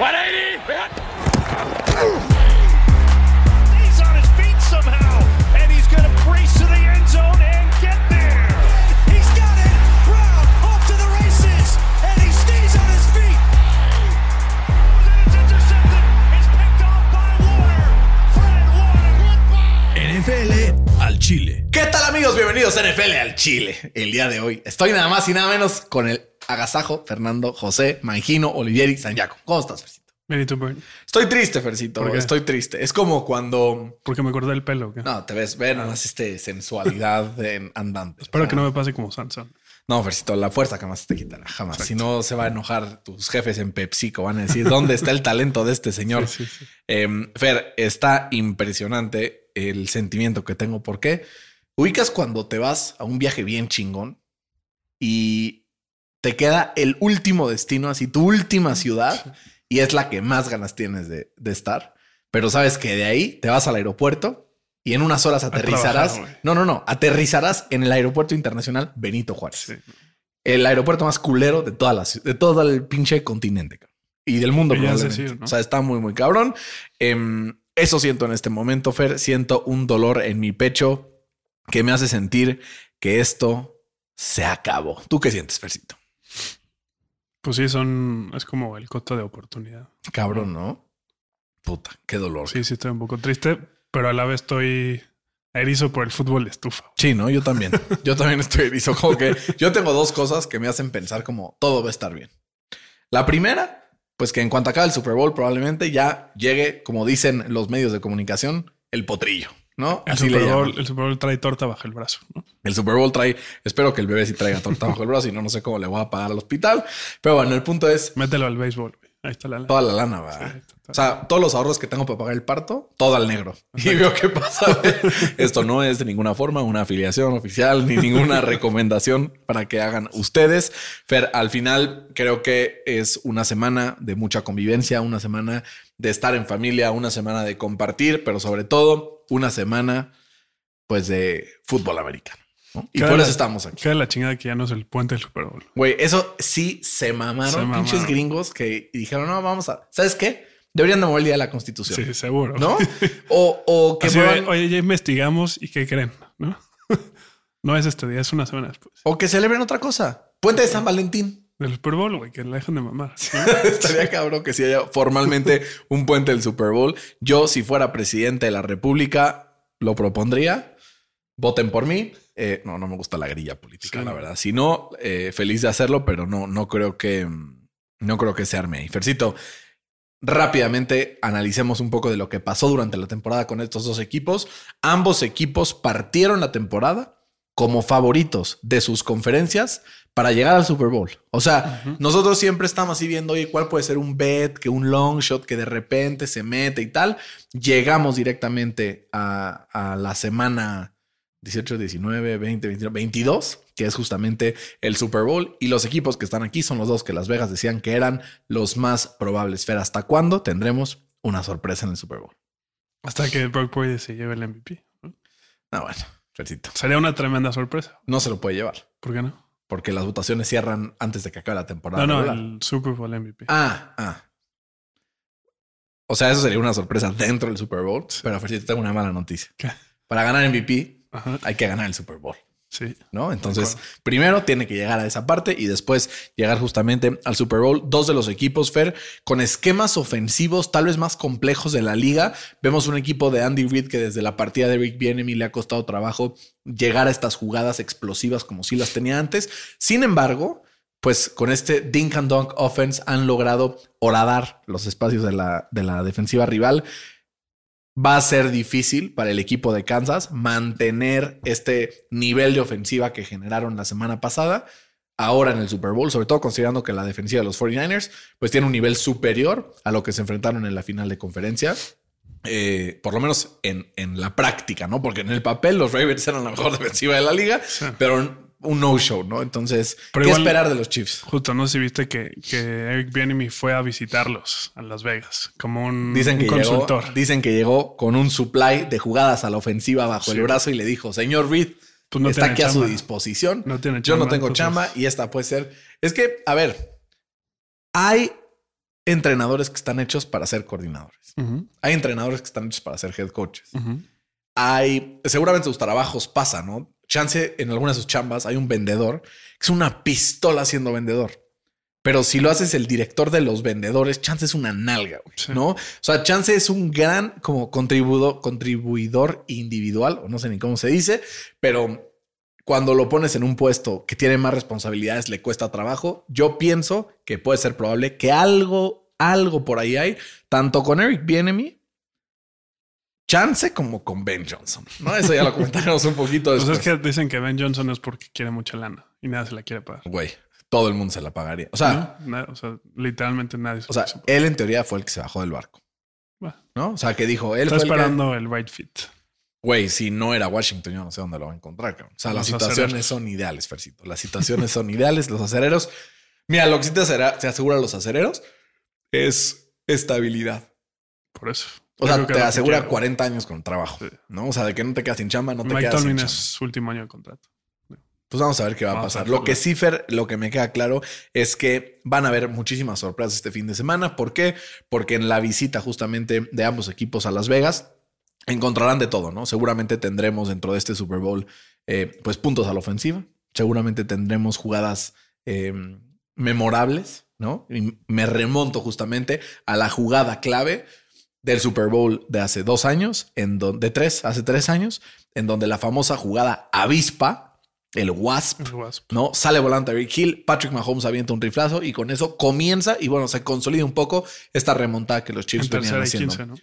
He's on his feet somehow, and he's going to brace to the end zone and get there. He's got it. Brown off to the races, and he stays on his feet. And it's intercepted. It's picked off by Warner. Fred Warner. NFL al Chile. ¿Qué tal amigos? Bienvenidos a NFL al Chile. El día de hoy estoy nada más y nada menos con el agasajo Fernando José Mangino Olivieri Sanyaco. ¿Cómo estás, Fercito? Benito Burn. Estoy triste, Fercito. ¿Por qué? Estoy triste. Es como cuando... Porque me corté el pelo. No, te ves, ven, nada más este sensualidad en andante. Espero que no me pase como Sansón. No, Fercito, la fuerza jamás te quitará, jamás. Si no, se va a enojar tus jefes en PepsiCo. Van a decir, ¿dónde está el talento de este señor? Sí, sí, sí. Em, Fer, está impresionante el sentimiento que tengo. ¿Por qué? Ubicas cuando te vas a un viaje bien chingón y te queda el último destino, así tu última ciudad, y es la que más ganas tienes de, de estar. Pero sabes que de ahí te vas al aeropuerto y en unas horas aterrizarás. trabajar, no, no, no. Aterrizarás en el aeropuerto internacional Benito Juárez Sí. el aeropuerto más culero de toda la de todo el pinche continente y del mundo. O sea, está muy, muy cabrón. Em, eso siento en este momento, Fer. Siento un dolor en mi pecho que me hace sentir que esto se acabó. ¿Tú qué sientes, Fercito? Pues sí, son. Es como el costo de oportunidad. Cabrón, ¿no? Puta, qué dolor. Sí, sí, estoy un poco triste, pero a la vez estoy erizo por el fútbol de estufa. Sí, ¿no? Yo también. Yo también estoy erizo. Como que yo tengo dos cosas que me hacen pensar como todo va a estar bien. La primera, pues que en cuanto acabe el Super Bowl probablemente ya llegue, como dicen los medios de comunicación, el potrillo, ¿no? El Así Super. Bowl, el Super Bowl trae torta bajo el brazo. ¿no? El Super Bowl trae, espero que el bebé sí traiga torta bajo el brazo y no, no sé cómo le voy a pagar al hospital. Pero bueno, el punto es Mételo al béisbol. güey. Ahí está la lana. toda la lana, va. Sí. O sea, todos los ahorros que tengo para pagar el parto, todo al negro. Y veo qué pasa. Esto no es de ninguna forma una afiliación oficial ni ninguna recomendación para que hagan ustedes. Fer, al final creo que es una semana de mucha convivencia, una semana de estar en familia, una semana de compartir, pero sobre todo una semana pues de fútbol americano. ¿no? Y por la- eso estamos aquí. Queda la chingada que ya no es el puente del Super Bowl. Güey, eso sí se mamaron, Se mamaron. pinches gringos que dijeron, no, vamos a, ¿sabes qué? Deberían de mover el día de la constitución, Sí, seguro. ¿no? O, o que muevan- oye, ya investigamos y ¿qué creen? ¿No? no es este día, es una semana después. o que celebren otra cosa. Puente de San Valentín. Del Super Bowl, güey, que la dejen de mamar. Estaría cabrón que si haya formalmente un puente del Super Bowl. Yo, si fuera presidente de la República, lo propondría. Voten por mí. Eh, no, no me gusta la grilla política, Sí. la verdad. Si no, eh, feliz de hacerlo, pero no, no creo que no creo que se arme ahí. Fercito, rápidamente analicemos un poco de lo que pasó durante la temporada con estos dos equipos. Ambos equipos partieron la temporada como favoritos de sus conferencias para llegar al Super Bowl. O sea, nosotros siempre estamos así viendo, oye, ¿cuál puede ser un bet, que un long shot que de repente se mete y tal? Llegamos directamente a, a la semana 18, 19, 20, 21, 22, que es justamente el Super Bowl. Y los equipos que están aquí son los dos que Las Vegas decían que eran los más probables. Fer, ¿hasta cuándo tendremos una sorpresa en el Super Bowl? Hasta que Brock Purdy se lleve el MVP. Ah, bueno, Fercito. Sería una tremenda sorpresa. No se lo puede llevar ¿Por qué no? porque las votaciones cierran antes de que acabe la temporada. No, no, el Super Bowl MVP. Ah, ah. O sea, eso sería una sorpresa dentro del Super Bowl. Pero Fercito, tengo una mala noticia. ¿Qué? Para ganar MVP Ajá, hay que ganar el Super Bowl. Sí. ¿no? Entonces, primero tiene que llegar a esa parte y después llegar justamente al Super Bowl. Dos de los equipos, Fer, con esquemas ofensivos tal vez más complejos de la liga. Vemos un equipo de Andy Reid que desde la partida de Rick Bienemy le ha costado trabajo llegar a estas jugadas explosivas como si las tenía antes. Sin embargo, pues con este Dink and Dunk offense han logrado horadar los espacios de la, de la defensiva rival va a ser difícil para el equipo de Kansas mantener este nivel de ofensiva que generaron la semana pasada. Ahora en el Super Bowl, sobre todo considerando que la defensiva de los 49ers pues tiene un nivel superior a lo que se enfrentaron en la final de conferencia. Eh, por lo menos en, en la práctica, ¿no? Porque en el papel los Ravens eran la mejor defensiva de la liga, Sí. pero un no-show, ¿no? Entonces, Pero ¿qué igual- esperar de los Chiefs? Justo, no sé si viste que, que Eric Bieniemy fue a visitarlos a Las Vegas como un, Dicen que, un llegó, consultor. dicen que llegó con un supply de jugadas a la ofensiva bajo Sí. el brazo y le dijo, señor Reed, Pues no está aquí a su chamba. disposición. No tiene Yo no chamba, tengo entonces- chamba y esta puede ser. Es que, a ver, hay entrenadores que están hechos para ser coordinadores. Hay entrenadores que están hechos para ser head coaches. Hay, seguramente sus trabajos pasa, ¿no? Chance en algunas de sus chambas hay un vendedor que es una pistola siendo vendedor. Pero si lo haces el director de los vendedores, Chance es una nalga, güey, Sí. ¿no? O sea, Chance es un gran como contribuidor, contribuidor individual, o no sé ni cómo se dice, pero cuando lo pones en un puesto que tiene más responsabilidades, le cuesta trabajo. Yo pienso que puede ser probable que algo, algo por ahí hay, tanto con Eric Bienemy, Chance como con Ben Johnson. ¿no? Eso ya lo comentaremos un poquito Pues después. es que dicen que Ben Johnson es porque quiere mucha lana y nadie se la quiere pagar. Güey, todo el mundo se la pagaría. O sea, o sea, literalmente nadie se o sea, él en teoría fue el que se bajó del barco, Bueno, ¿no? O sea, que dijo, él está fue el que- esperando el right fit. Güey, si no era Washington, yo no sé dónde lo va a encontrar. cabrón. O sea, las situaciones son ideales, Fercito. Las situaciones son ideales. Los acereros. Mira, lo que sí te, asegura- te asegura a los acereros es estabilidad. Por eso. O sea, te asegura quiere. 40 años con trabajo, Sí. ¿no? O sea, de que no te quedas sin chamba, no te quedas sin Tomlin chamba. es su último año de contrato. Pues vamos a ver qué va a Vamos a pasar. Lo que sí, Fer, lo que me queda claro es que van a haber muchísimas sorpresas este fin de semana. ¿Por qué? Porque en la visita justamente de ambos equipos a Las Vegas encontrarán de todo, ¿no? Seguramente tendremos dentro de este Super Bowl, eh, pues puntos a la ofensiva. Seguramente tendremos jugadas eh, memorables, ¿no? Y me remonto justamente a la jugada clave del Super Bowl de hace dos años, en donde, de tres, hace tres años, en donde la famosa jugada avispa, el Wasp, El Wasp. ¿no? Sale volante Rick Hill, Patrick Mahomes avienta un riflazo y con eso comienza y bueno, se consolida un poco esta remontada que los Chiefs En venían haciendo. 15, ¿no?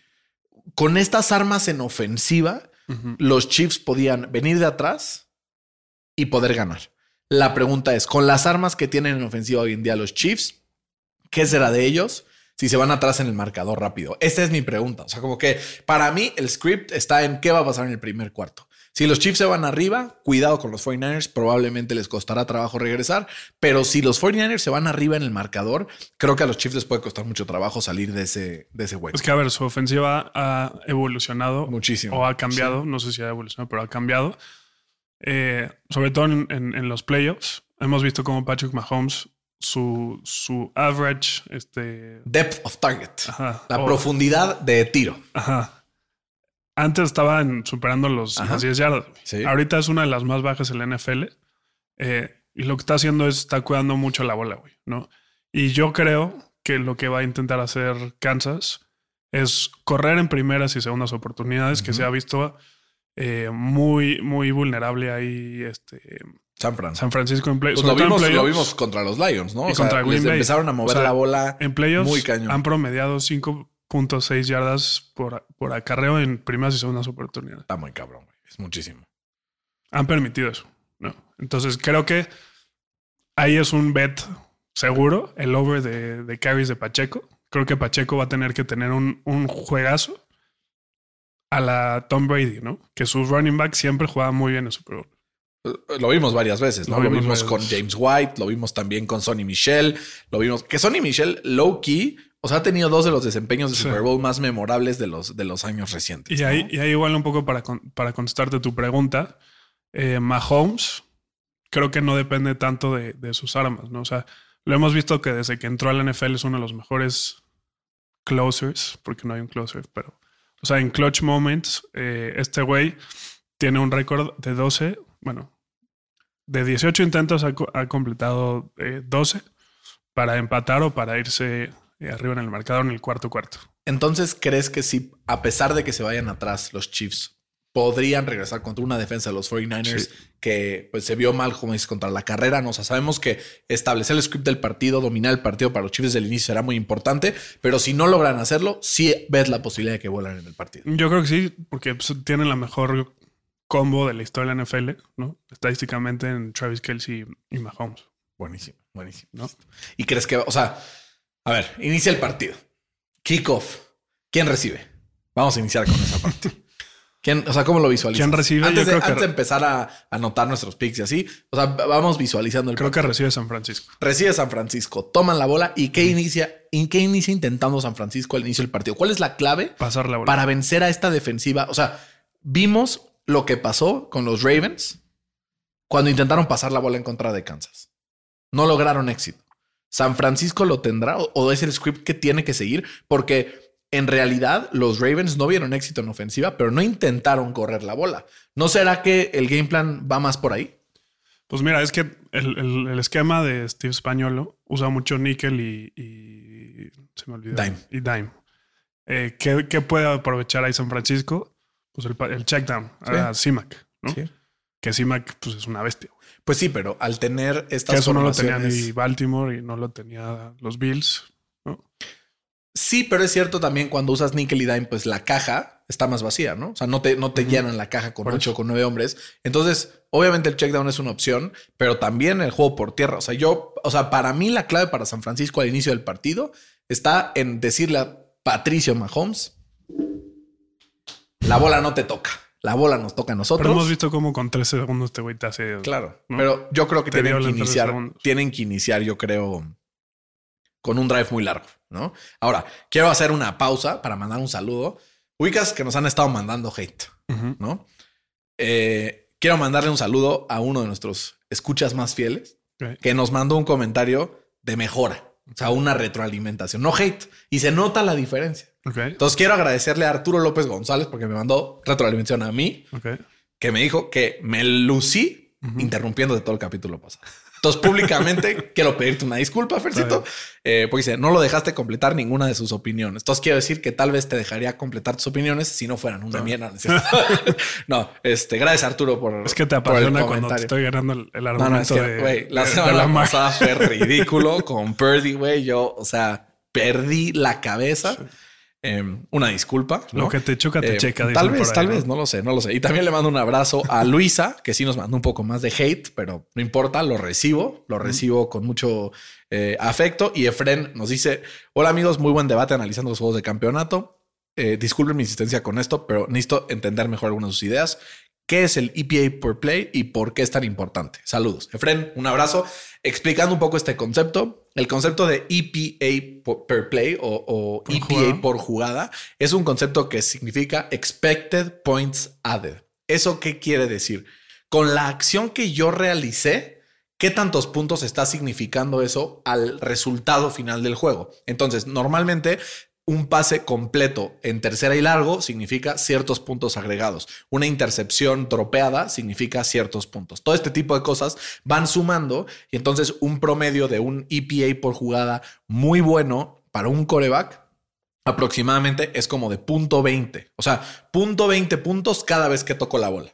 Con estas armas en ofensiva, los Chiefs podían venir de atrás y poder ganar. La pregunta es, con las armas que tienen en ofensiva hoy en día los Chiefs, ¿qué será de ellos si se van atrás en el marcador rápido? Esa es mi pregunta. O sea, como que para mí el script está en qué va a pasar en el primer cuarto. Si los Chiefs se van arriba, cuidado con los 49ers, probablemente les costará trabajo regresar, pero si los 49ers se van arriba en el marcador, creo que a los Chiefs les puede costar mucho trabajo salir de ese, de ese hueco. Es que, a ver, su ofensiva ha evolucionado Muchísimo. o ha cambiado. No sé si ha evolucionado, pero ha cambiado. Eh, sobre todo en, en- en los playoffs. Hemos visto cómo Patrick Mahomes, su, su average, este, Depth of target. Ajá. La O- profundidad de tiro. Ajá. Antes estaban superando los, las 10 yardas. Sí. Ahorita es una de las más bajas en la NFL. eh, y lo que está haciendo es está cuidando mucho la bola, güey, ¿no? Y yo creo que lo que va a intentar hacer Kansas es correr en primeras y segundas oportunidades, que se ha visto eh, muy, muy vulnerable ahí este, San Fran. San Francisco en play. Pues lo en vimos, lo playoffs. vimos contra los Lions, ¿no? Y O sea, contra Green les Bay. empezaron a mover O sea, la bola. En playoffs Muy cañón. han promediado 5.6 yardas por, por acarreo en primeras y segundas oportunidades. Está muy cabrón, güey. Es muchísimo. han permitido eso. ¿no? Entonces creo que ahí es un bet seguro, el over de, de carries de Pacheco. Creo que Pacheco va a tener que tener un, un juegazo a la Tom Brady, ¿no? Que su running back siempre juega muy bien en Super Bowl. Lo vimos varias veces, ¿no? Lo Lo vimos con. James White, lo vimos también con Sonny Michel, lo vimos que Sonny Michel low key, o sea, ha tenido dos de los desempeños de Sí. Super Bowl más memorables de los, de los años recientes. Y ¿no? ahí, y ahí igual un poco para, para contestarte tu pregunta, eh, Mahomes creo que no depende tanto de, de sus armas, ¿no? O sea, lo hemos visto que desde que entró a la NFL es uno de los mejores closers, porque no hay un closer, pero, o sea, en clutch moments, eh, este güey tiene un récord de 12, bueno, de 18 intentos ha, ha completado eh, 12 para empatar o para irse eh, arriba en el marcador en el cuarto cuarto. Entonces, ¿crees que si, a pesar de que se vayan atrás los Chiefs, podrían regresar contra una defensa de los 49ers Sí. que pues, se vio mal, como dices, contra la carrera? ¿no? O sea, sabemos que establecer el script del partido, dominar el partido para los Chiefs desde el inicio será muy importante, pero si no logran hacerlo, sí ves la posibilidad de que vuelan en el partido. Yo creo que sí, porque pues, tienen la mejor combo de la historia de la NFL, ¿no? Estadísticamente en Travis Kelsey y Mahomes. Buenísimo, buenísimo. ¿No? ¿Y crees que, o sea, a ver, inicia el partido. Kickoff. ¿Quién recibe? Vamos a iniciar con esa parte. ¿Quién, o sea, ¿cómo lo visualizas? ¿Quién recibe? Antes, Yo de, creo que- antes de empezar a anotar nuestros picks y así, o sea, vamos visualizando el Creo que recibe San Francisco. Recibe San Francisco, toman la bola y ¿qué inicia? ¿En qué inicia intentando San Francisco al inicio del partido? ¿Cuál es la clave Pasar la bola. para vencer a esta defensiva? O sea, vimos lo que pasó con los Ravens cuando intentaron pasar la bola en contra de Kansas. No lograron éxito. ¿San Francisco lo tendrá o, o es el script que tiene que seguir? Porque en realidad los Ravens no vieron éxito en ofensiva, pero no intentaron correr la bola. ¿No será que el game plan va más por ahí? Pues mira, es que el, el- el esquema de Steve Spagnolo usa mucho níquel y, y- se me olvidó. Dime. Y dime. Eh, ¿qué, qué puede aprovechar ahí San Francisco? Pues el, el check down a CIMAC, ¿no? Que CIMAC pues, es una bestia. güey. Pues sí, pero al tener estas Que eso no lo tenía ni Baltimore y no lo tenía los Bills. ¿no? Sí, pero es cierto también cuando usas nickel y dime, pues la caja está más vacía, ¿no? O sea, no te, no te llenan la caja con ocho con nueve hombres. Entonces, obviamente el check down es una opción, pero también el juego por tierra. O sea, yo, o sea, para mí la clave para San Francisco al inicio del partido está en decirle a Patricio Mahomes, la bola no te toca, la bola nos toca a nosotros. Pero hemos visto cómo con 13 segundos este güey te hace. Claro, ¿no? pero yo creo que Te tienen que en 13 iniciar, tienen que iniciar, yo creo, con un drive muy largo, ¿no? Ahora, quiero hacer una pausa para mandar un saludo. Ubicas que nos han estado mandando hate. ¿no? Eh, quiero mandarle un saludo a uno de nuestros escuchas más fieles que nos mandó un comentario de mejora, o sea, una retroalimentación, no hate, y se nota la diferencia. Entonces quiero agradecerle a Arturo López González porque me mandó retroalimentación a mí que me dijo que me lucí interrumpiendo de todo el capítulo pasado. Entonces, públicamente quiero pedirte una disculpa, Fercito, eh, porque dice, no lo dejaste completar ninguna de sus opiniones. Entonces, quiero decir que tal vez te dejaría completar tus opiniones si no fueran una mierda. ¿no cierto? no, este, gracias Arturo por Es que te apasiona cuando te estoy ganando el, el No, argumento no, es que, güey, la semana la pasada fue ridículo con Purdy, güey. Yo, o sea, perdí la cabeza. Eh, una disculpa. Lo ¿no? que te choca, te Eh, checa. Tal vez, ahí, tal ¿no? vez, no lo sé, no lo sé. Y también le mando un abrazo a Luisa, que sí nos mandó un poco más de hate, pero no importa, lo recibo, lo recibo con mucho eh, afecto. Y Efren nos dice: Hola amigos, muy buen debate analizando los juegos de campeonato. Eh, disculpen mi insistencia con esto, pero necesito entender mejor algunas de sus ideas. ¿Qué es el EPA por play y por qué es tan importante? Saludos. Efren, un abrazo. Explicando un poco este concepto, el concepto de EPA por- per play o, o Por EPA jugada. por jugada es un concepto que significa Expected Points Added. ¿Eso qué quiere decir? Con la acción que yo realicé, ¿qué tantos puntos está significando eso al resultado final del juego? Entonces, normalmente un pase completo en tercera y largo significa ciertos puntos agregados. Una intercepción tropeada significa ciertos puntos. Todo este tipo de cosas van sumando y entonces un promedio de un EPA por jugada muy bueno para un coreback aproximadamente es como de punto 20. O sea, punto 20 puntos cada vez que toco la bola.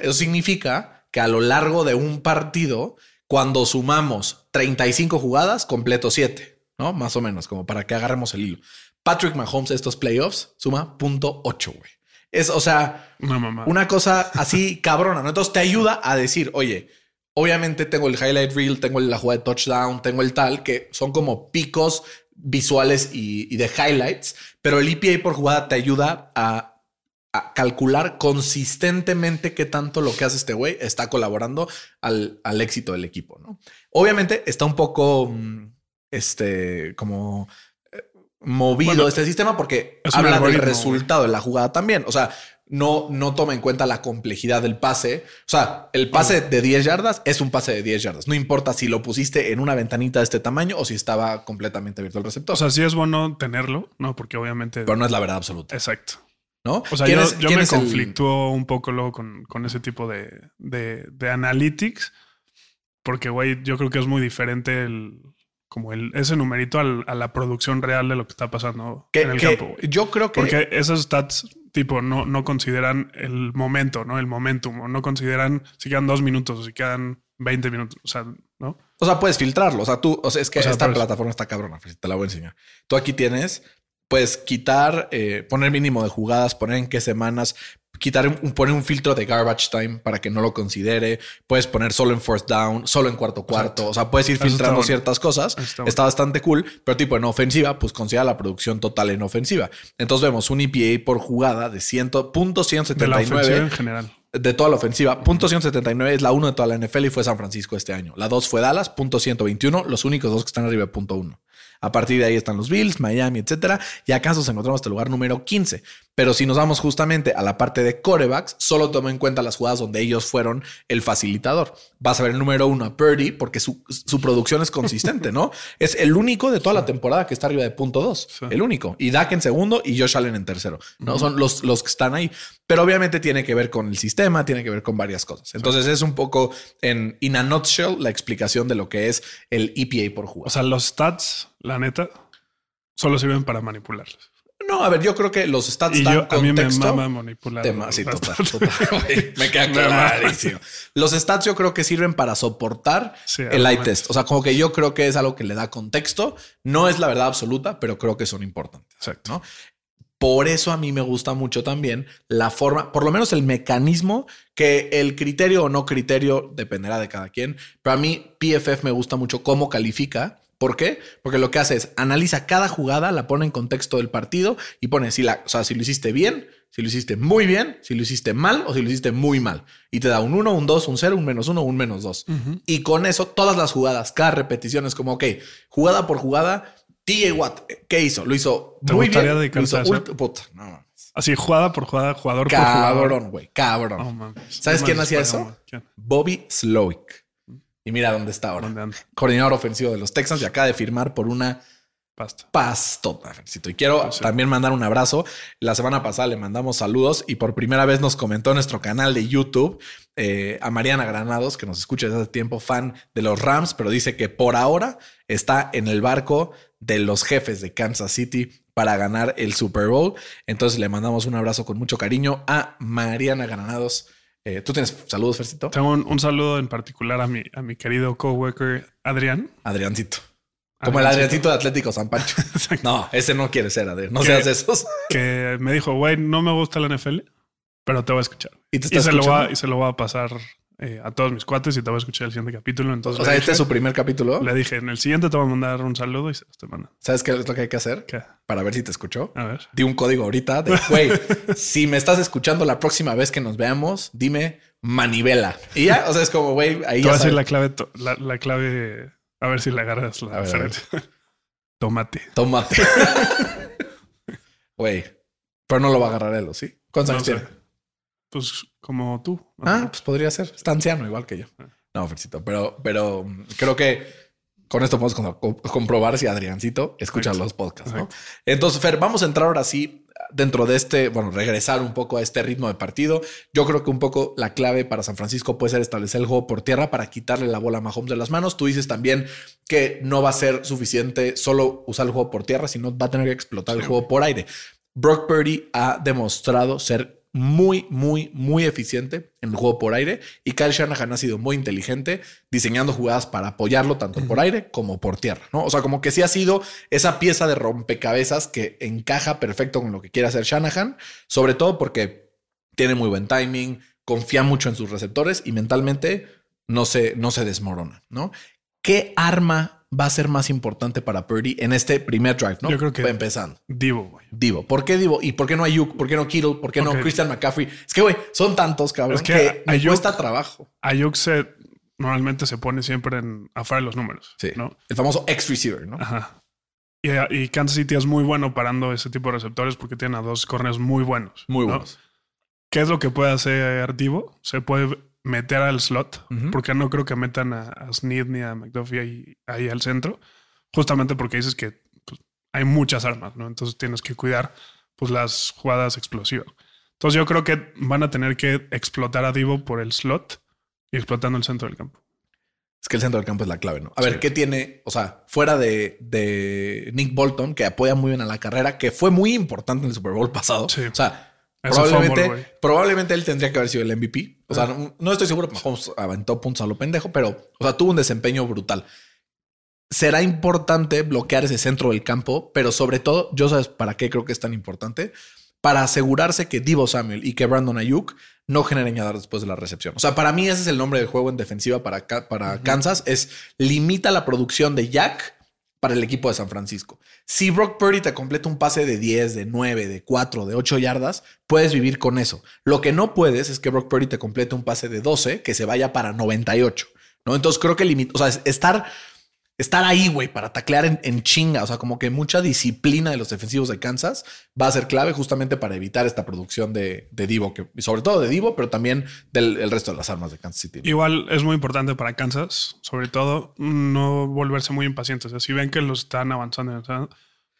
Eso significa que a lo largo de un partido, cuando sumamos 35 jugadas, completo 7, ¿no? Más o menos, como para que agarremos el hilo. Patrick Mahomes, estos playoffs, suma punto 8, güey. Es, o sea, Una mamá. una cosa así cabrona, ¿no? Entonces te ayuda a decir, oye, obviamente tengo el highlight reel, tengo la jugada de touchdown, tengo el tal, que son como picos visuales y, y de highlights, pero el EPA por jugada te ayuda a, a calcular consistentemente qué tanto lo que hace este güey está colaborando al, al éxito del equipo, ¿no? Obviamente está un poco, mm, este, como movido Bueno, este sistema porque es habla del resultado de la jugada también. O sea, no, no toma en cuenta la complejidad del pase. O sea, el pase de 10 yardas es un pase de 10 yardas. No importa si lo pusiste en una ventanita de este tamaño o si estaba completamente abierto el receptor. O sea, sí es bueno tenerlo, ¿no? Porque obviamente. pero no es la verdad absoluta, Exacto. ¿no? O sea, ¿Quién yo, es- yo quién me el- conflictúo un poco luego con, con ese tipo de, de, de analytics, porque, güey, yo creo que es muy diferente el, como el, ese numerito al- a la producción real de lo que está pasando que- en el que campo. yo creo que Porque esos stats, tipo, no, no consideran el momento, ¿no? El momentum, o no consideran si quedan dos minutos o si quedan 20 minutos, o sea, ¿no? O sea, puedes filtrarlo. O sea, tú, o sea, es que O sea, esta plataforma está cabrona. Te la voy a enseñar. Tú aquí tienes, puedes quitar, eh, poner mínimo de jugadas, poner en qué semanas, quitar un, poner un filtro de garbage time para que no lo considere. Puedes poner solo en fourth down, solo en cuarto cuarto. O sea, puedes ir Eso filtrando bueno. ciertas cosas. Está Está, bueno. bastante cool, pero tipo en ofensiva, pues considera la producción total en ofensiva. Entonces vemos un EPA por jugada de 100, punto De la 179 ofensiva en general. de toda la ofensiva. Punto 179 es la 1 de toda la NFL y fue San Francisco este año. La 2 fue Dallas, punto 121, los únicos dos que están arriba de punto 1. A partir de ahí están los Bills, Miami, etcétera. Y acaso nos encontramos hasta el lugar número 15. Pero si nos vamos justamente a la parte de corebacks, solo toma en cuenta las jugadas donde ellos fueron el facilitador. Vas a ver el número uno a Purdy porque su, su producción es consistente, ¿no? es el único de toda la temporada que está arriba de punto dos. El único. Y Dak en segundo y Josh Allen en tercero. No son los, los que están ahí. Pero obviamente tiene que ver con el sistema, tiene que ver con varias cosas. Entonces es un poco en in a nutshell la explicación de lo que es el EPA por jugada. O sea, los stats, la neta, solo sirven para manipularlos. No, a ver, yo creo que los stats Y yo, a mí me mama manipular. Sí, total. Me queda clarísimo. Los stats yo creo que sirven para soportar Sí, el argumentos. test. O sea, como que yo creo que es algo que le da contexto. No es la verdad absoluta, pero creo que son importantes. Exacto. ¿no? Por eso a mí me gusta mucho también la forma, por lo menos el mecanismo, que el criterio o no criterio dependerá de cada quien. Pero a mí PFF me gusta mucho cómo califica. ¿Por qué? Porque lo que hace es analiza cada jugada, la pone en contexto del partido y pone si, la, o sea, si lo hiciste bien, si lo hiciste muy bien, si lo hiciste mal o si lo hiciste muy mal. Y te da un 1, un 2, un 0, un menos 1, un menos 2. Y con eso, todas las jugadas, cada repetición es como, ok, jugada por jugada, TJ Watt, ¿qué hizo? Lo hizo ¿Te muy bien. Lo hizo puta, no mames. Así, jugada por jugada, jugador por jugador. Cabrón, güey, cabrón. ¿Sabes No quién hacía eso? ¿Quién? Bobby Slowick. Y mira dónde está ahora. Coordinador ofensivo de los Texans y acaba de firmar por una Pasta. pastota. Y quiero Sí. también mandar un abrazo. La semana pasada le mandamos saludos y por primera vez nos comentó en nuestro canal de YouTube eh, a Mariana Granados, que nos escucha desde hace tiempo, fan de los Rams, pero dice que por ahora está en el barco de los jefes de Kansas City para ganar el Super Bowl. Entonces le mandamos un abrazo con mucho cariño a Mariana Granados. Eh, ¿Tú tienes saludos, Fercito? Tengo un, un saludo en particular a mi, a mi querido coworker Adrián. Adriancito. Como el Adriancito de Atlético San Pancho. No, ese no quiere ser, Adrián. No ¿Qué? seas de esos. que me dijo, güey, no me gusta la NFL, pero te voy a escuchar. ¿Y te Y se, lo voy a, escuchando? y se lo voy a pasar eh, a todos mis cuates y te voy a escuchar el siguiente capítulo. Entonces O sea, este es su primer capítulo. le dije, en el siguiente te voy a mandar un saludo y se los te mando. ¿Sabes qué es lo que hay que hacer? ¿Qué? Para ver si te escuchó. A ver. Di un código ahorita de, güey, si me estás escuchando la próxima vez que nos veamos, dime manivela. Y ya, o sea, es como, güey, ahí Te voy a decir la clave, la, la clave, a ver si le agarras A la ver, a ver. Tomate. Tómate. Güey, pero no lo va a agarrar él, ¿o sí? ¿Cuántos No años sé. tiene? Pues como tú. Ah, pues podría ser. Está anciano igual que yo. No, Fercito, pero, pero mm, creo que con esto podemos com- com- comprobar si Adriancito escucha Exacto. los podcasts, ¿no? Exacto. Entonces, Fer, vamos a entrar ahora sí dentro de este, bueno, regresar un poco a este ritmo de partido. Yo creo que un poco la clave para San Francisco puede ser establecer el juego por tierra para quitarle la bola a Mahomes de las manos. Tú dices también que no va a ser suficiente solo usar el juego por tierra, sino va a tener que explotar el juego por aire. Brock Purdy ha demostrado ser muy, muy, muy eficiente en el juego por aire y Kyle Shanahan ha sido muy inteligente diseñando jugadas para apoyarlo tanto por aire como por tierra, ¿no? O sea, como que sí ha sido esa pieza de rompecabezas que encaja perfecto con lo que quiere hacer Shanahan, sobre todo porque tiene muy buen timing, confía mucho en sus receptores y mentalmente no se, no se desmorona, ¿no? ¿Qué arma va a ser más importante para Purdy en este primer drive, no? Yo creo que- Va empezando. Divo, güey. Divo. ¿Por qué Divo? ¿Y por qué no Ayuk? ¿Por qué no Kittle? ¿Por qué no. Christian McCaffrey? Es que, güey, son tantos, cabrón, Es que, que me Ayuk- cuesta trabajo. Ayuk se normalmente se pone siempre en afuera de los números. Sí. ¿no? El famoso ex-receiver, ¿no? Ajá. Y, y Kansas City es muy bueno parando ese tipo de receptores porque tiene a dos corners muy buenos. Muy ¿no? buenos. ¿Qué es lo que puede hacer Divo? Se puede meter al slot, porque no creo que metan a, a Snead ni a McDuffie ahí, ahí al centro, justamente porque dices que pues, hay muchas armas, ¿no? Entonces tienes que cuidar pues, las jugadas explosivas. Entonces yo creo que van a tener que explotar a Divo por el slot y explotando el centro del campo. Es que el centro del campo es la clave, ¿no? A ver, Sí. ¿qué tiene? O sea, fuera de, de Nick Bolton, que apoya muy bien a la carrera, que fue muy importante en el Super Bowl pasado. Sí. O sea, probablemente, fumble, probablemente él tendría que haber sido el MVP. O sea, no, no estoy seguro Mahomes aventó puntos a lo pendejo, pero, o sea, tuvo un desempeño brutal. Será importante bloquear ese centro del campo, pero sobre todo, yo sabes para qué creo que es tan importante, para asegurarse que Divo Samuel y que Brandon Ayuk no generen yardas después de la recepción. O sea, para mí ese es el nombre del juego en defensiva para, para Kansas, es limita la producción de Jack para el equipo de San Francisco. Si Brock Purdy te completa un pase de 10, de 9, de 4, de 8 yardas, puedes vivir con eso. Lo que no puedes es que Brock Purdy te complete un pase de 12 que se vaya para 98. ¿no? Entonces creo que limita, o sea, es- estar estar ahí, güey, para taclear en, en, chinga. O sea, como que mucha disciplina de los defensivos de Kansas va a ser clave justamente para evitar esta producción de, de Divo, que sobre todo de Divo, pero también del el resto de las armas de Kansas City. Igual es muy importante para Kansas, sobre todo, no volverse muy impacientes. O sea, si ven que los están avanzando,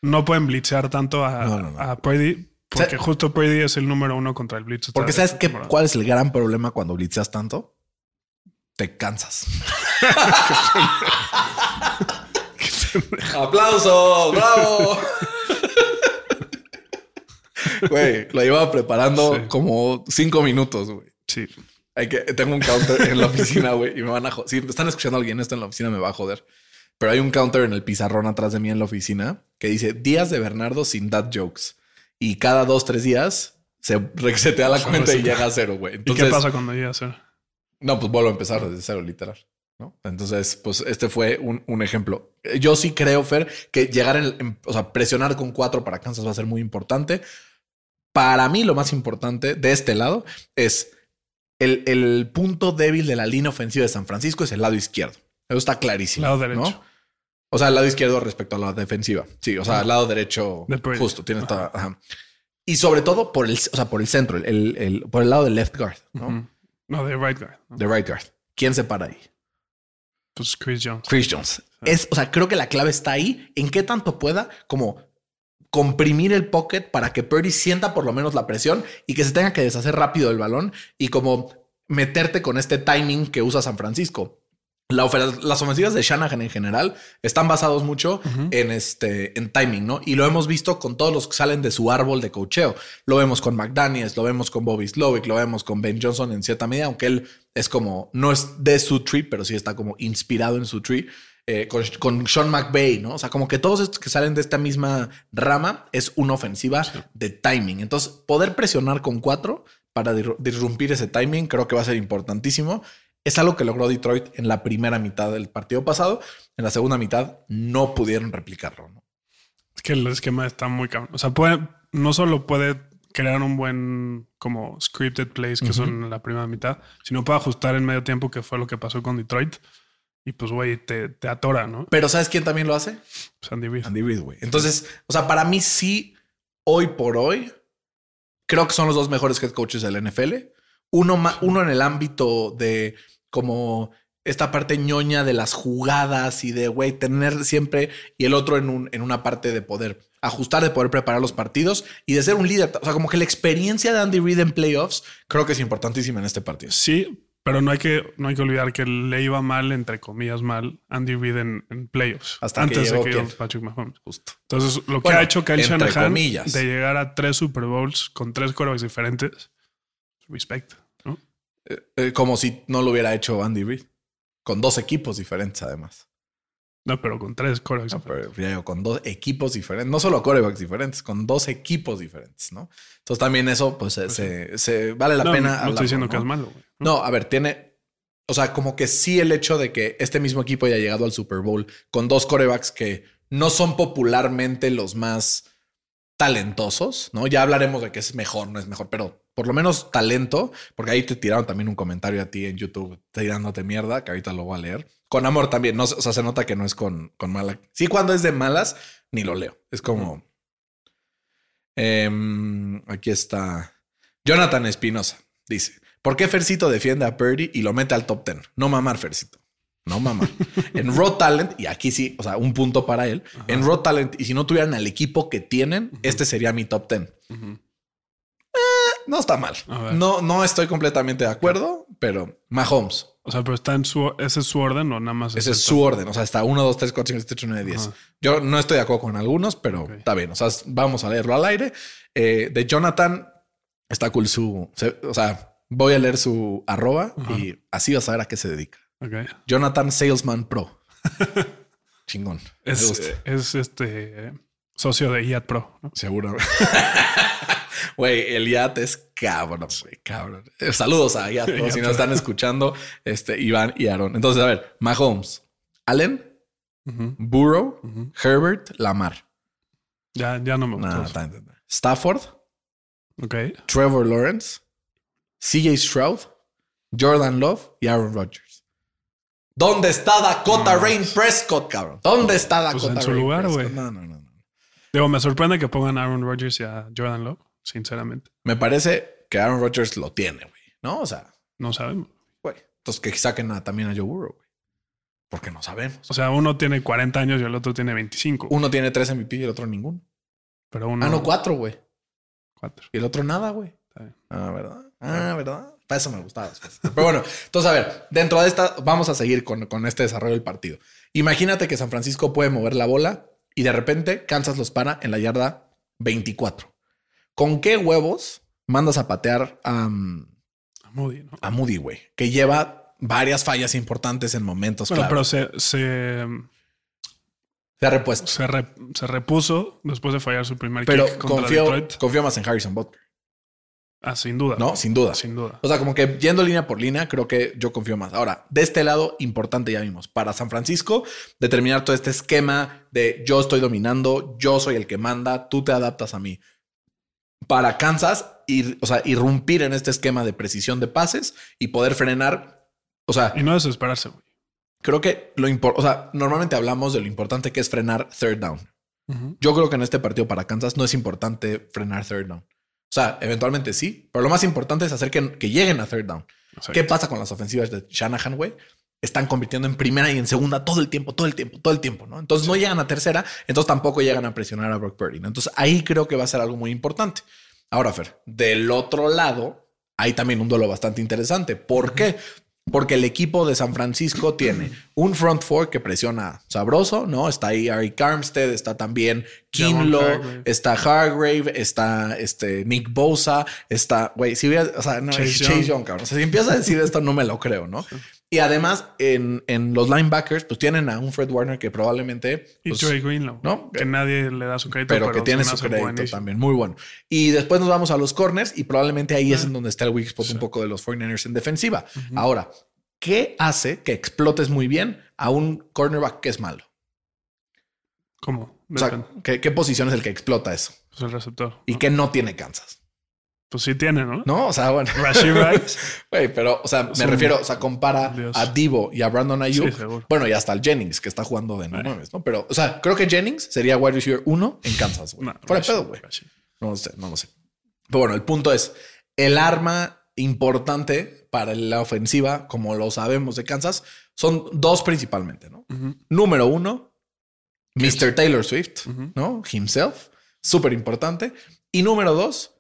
no pueden blitzear tanto a, no, a. Porque o sea, justo Brady es el número uno contra el blitz. Porque sabes que, cuál es el gran problema cuando blitzeas tanto? Te cansas. ¡Aplausos! ¡Bravo! Güey, lo llevaba preparando sí. como cinco minutos, güey. Sí. Hay que, tengo un counter en la oficina, güey, y me van a joder. Si me están escuchando a alguien esto en la oficina, me va a joder. Pero hay un counter en el pizarrón atrás de mí en la oficina que dice días de Bernardo sin dad jokes. Y cada dos, tres días se resetea la cuenta y llega a cero, güey. ¿Y qué pasa cuando llega a cero? No, pues vuelvo a empezar desde cero, literal. ¿no? Entonces, pues este fue un, un, ejemplo. Yo sí creo, Fer, que llegar en, en, o sea, presionar con cuatro para Kansas va a ser muy importante. Para mí, lo más importante de este lado es el, el punto débil de la línea ofensiva de San Francisco es el lado izquierdo. Eso está clarísimo. Lado derecho. ¿no? O sea, el lado izquierdo respecto a la defensiva. Sí, o sea, el lado derecho justo. Tiene esta, ajá. Y sobre todo por el, o sea, por el centro, el, el, por el lado del left guard, ¿no? Uh -huh. No, de right guard. De right guard. ¿Quién se para ahí? Pues Chris Jones. Chris Jones. Es, o sea, creo que la clave está ahí en qué tanto pueda como comprimir el pocket para que Purdy sienta por lo menos la presión y que se tenga que deshacer rápido del balón y como meterte con este timing que usa San Francisco. La las ofensivas de Shanahan en general están basados mucho uh -huh. en este en timing, ¿no? Y lo hemos visto con todos los que salen de su árbol de cocheo. Lo vemos con McDaniels, lo vemos con Bobby Slowick, lo vemos con Ben Johnson en cierta medida, aunque él es como no es de su tree, pero sí está como inspirado en su tree. Eh, con, con, Sean McVay, ¿no? O sea, como que todos estos que salen de esta misma rama es una ofensiva sí. de timing. Entonces, poder presionar con cuatro para disrumpir ese timing creo que va a ser importantísimo. Es algo que logró Detroit en la primera mitad del partido pasado. En la segunda mitad no pudieron replicarlo. ¿no? Es que el esquema está muy cabrón. O sea, puede, no solo puede crear un buen como scripted plays que uh -huh. son en la primera mitad, sino puede ajustar en medio tiempo, que fue lo que pasó con Detroit. Y pues, güey, te, te, atora, ¿no? Pero ¿sabes quién también lo hace? Pues Andy Reid. Andy Reid, güey. Entonces, o sea, para mí sí, hoy por hoy, creo que son los dos mejores head coaches del NFL. Uno, uno en el ámbito de como esta parte ñoña de las jugadas y de, güey, tener siempre, y el otro en, un, en una parte de poder ajustar, de poder preparar los partidos y de ser un líder. O sea, como que la experiencia de Andy Reid en playoffs creo que es importantísima en este partido. Sí, pero no hay que, no hay que olvidar que le iba mal, entre comillas, mal Andy Reid en, en playoffs. Hasta antes que de que llegó Patrick Mahomes. Justo. Entonces, lo que ha hecho Kyle Shanahan comillas. de llegar a tres Super Bowls con tres quarterbacks diferentes, respect. Eh, eh, como si no lo hubiera hecho Andy Reid. Con dos equipos diferentes, además. No, pero con tres quarterbacks no, pero, con dos equipos diferentes. No solo quarterbacks diferentes, con dos equipos diferentes, ¿no? Entonces también eso, pues, pues se, sí. se, vale la no, pena. No estoy diciendo ¿no? que es malo, güey. ¿no? no, a ver, tiene. O sea, como que sí el hecho de que este mismo equipo haya llegado al Super Bowl con dos corebacks que no son popularmente los más talentosos, ¿no? Ya hablaremos de que es mejor, no es mejor, pero por lo menos talento, porque ahí te tiraron también un comentario a ti en YouTube tirándote mierda, que ahorita lo voy a leer. Con amor también, no, o sea, se nota que no es con, con mala. Sí, cuando es de malas, ni lo leo. Es como... Eh, aquí está. Jonathan Espinosa dice, ¿por qué Fercito defiende a Purdy y lo mete al top 10? No mamar, Fercito. No mamar. en Raw Talent, y aquí sí, o sea, un punto para él. Ajá. En Raw Talent, y si no tuvieran al equipo que tienen, uh -huh. este sería mi top 10. Uh -huh. Eh, no está mal. No, no estoy completamente de acuerdo, pero Mahomes. O sea, pero está en su, ese es su orden o nada más. Ese es su orden. O sea, está 1, 2, 3, 4, 5, 6, 7, 8, 9, 10. Yo no estoy de acuerdo con algunos, pero okay. está bien. O sea, vamos a leerlo al aire. Eh, de Jonathan está cool su. O sea, voy a leer su arroba -huh. y así vas a ver a qué se dedica. Okay. Jonathan Salesman Pro. Chingón. Es, es este socio de IAT Pro. ¿no? Seguro. Güey, el IAT es cabrón, güey, cabrón. Saludos a IAT, ¿no? si nos están escuchando, este, Iván y Aaron. Entonces, a ver, Mahomes, Allen, uh -huh. Burrow, uh -huh. Herbert, Lamar. Ya, ya no me gusta. Nah, Stafford. Ok. Trevor Lawrence, CJ Stroud, Jordan Love y Aaron Rodgers. ¿Dónde está Dakota Rain Prescott, cabrón? ¿Dónde está Dakota Pues en su Rain lugar, Prescott? güey. No, no, no, no. Digo, me sorprende que pongan a Aaron Rodgers y a Jordan Love, sinceramente. Me parece que Aaron Rodgers lo tiene, güey. ¿No? O sea, No sabemos. güey. Entonces que saquen a- también a Joe Burrow, güey. Porque no sabemos. O sea, uno tiene 40 años y el otro tiene 25. Uno tiene tres MVP y el otro ninguno. pero uno. Ah, no, cuatro, güey. cuatro. Y el otro nada, güey. Ah, ¿verdad? Ah, ¿verdad? Para eso me gustaba. Pero bueno, entonces a ver, dentro de esta, vamos a seguir con, con este desarrollo del partido. Imagínate que San Francisco puede mover la bola y de repente Kansas los para en la yarda 24. ¿Con qué huevos mandas a patear a, A Moody, ¿no? a Moody, güey? Que lleva varias fallas importantes en momentos Bueno, pero se, se, Se ha repuesto. se, re- se repuso después de fallar su primer Pero kick contra confío, Detroit. confío más en Harrison Butler. Ah, sin duda. No, sin duda. Sin duda. O sea, como que yendo línea por línea, creo que yo confío más. Ahora, de este lado, importante ya vimos, para San Francisco, determinar todo este esquema de yo estoy dominando, yo soy el que manda, tú te adaptas a mí. Para Kansas, ir, o sea, irrumpir en este esquema de precisión de pases y poder frenar. O sea, Y no desesperarse, güey. creo que lo importante, o sea, normalmente hablamos de lo importante que es frenar third down. Yo creo que en este partido para Kansas no es importante frenar third down. O sea, eventualmente sí, pero lo más importante es hacer que, que lleguen a third down. Exacto. ¿Qué pasa con las ofensivas de Shanahan, güey? Están convirtiendo en primera y en segunda todo el tiempo, todo el tiempo, todo el tiempo, ¿no? Entonces no llegan a tercera, entonces tampoco llegan a presionar a Brock Purdy. ¿no? Entonces ahí creo que va a ser algo muy importante. Ahora, Fer, del otro lado, hay también un duelo bastante interesante. ¿Por qué? Porque el equipo de San Francisco tiene un front four que presiona sabroso, ¿no? Está ahí Eric Armstead, está también Kinlo, Hargrave. está Hargrave, está este Nick Bosa, está, güey, si hubiera, o sea, no, Chase Chase, Young. Young, cabrón. O sea, si empieza a decir esto, no me lo creo, ¿no? Y además, en, en los linebackers, pues tienen a un Fred Warner que probablemente. Y pues, Joey Greenlow. ¿no? Que nadie le da su crédito. pero, que se tiene su crédito buenísimo. también, muy bueno. Y después nos vamos a los corners y probablemente ahí es Ah. en donde está el weak spot un poco de los 49ers en defensiva. Ahora, ¿qué hace que explotes muy bien a un cornerback que es malo? ¿Cómo? O sea. ¿qué, qué posición es el que explota eso? Pues el receptor. Y ¿no? que no tiene Kansas. Pues sí tiene, ¿no? No, o sea, bueno. Rashid Rice. Güey, pero, o sea, me Es un- refiero, o sea, compara Dios. a Divo y a Brandon Ayuk. Sí. Bueno, y hasta el Jennings, que está jugando de Ay. nueve, ¿no? Pero, o sea, creo que Jennings sería wide receiver uno en Kansas, güey. No, Fuera Rashid, pedo, güey. No lo sé, no lo sé. Pero bueno, el punto es, el arma importante para la ofensiva, como lo sabemos de Kansas, son dos principalmente, ¿no? Ujú. Número uno? Mr. Taylor Swift. ¿no? Himself, súper importante. Y número dos,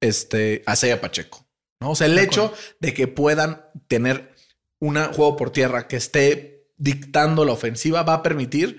este, Asea Pacheco, ¿no? O sea, el De hecho de que puedan tener un juego por tierra que esté dictando la ofensiva va a permitir,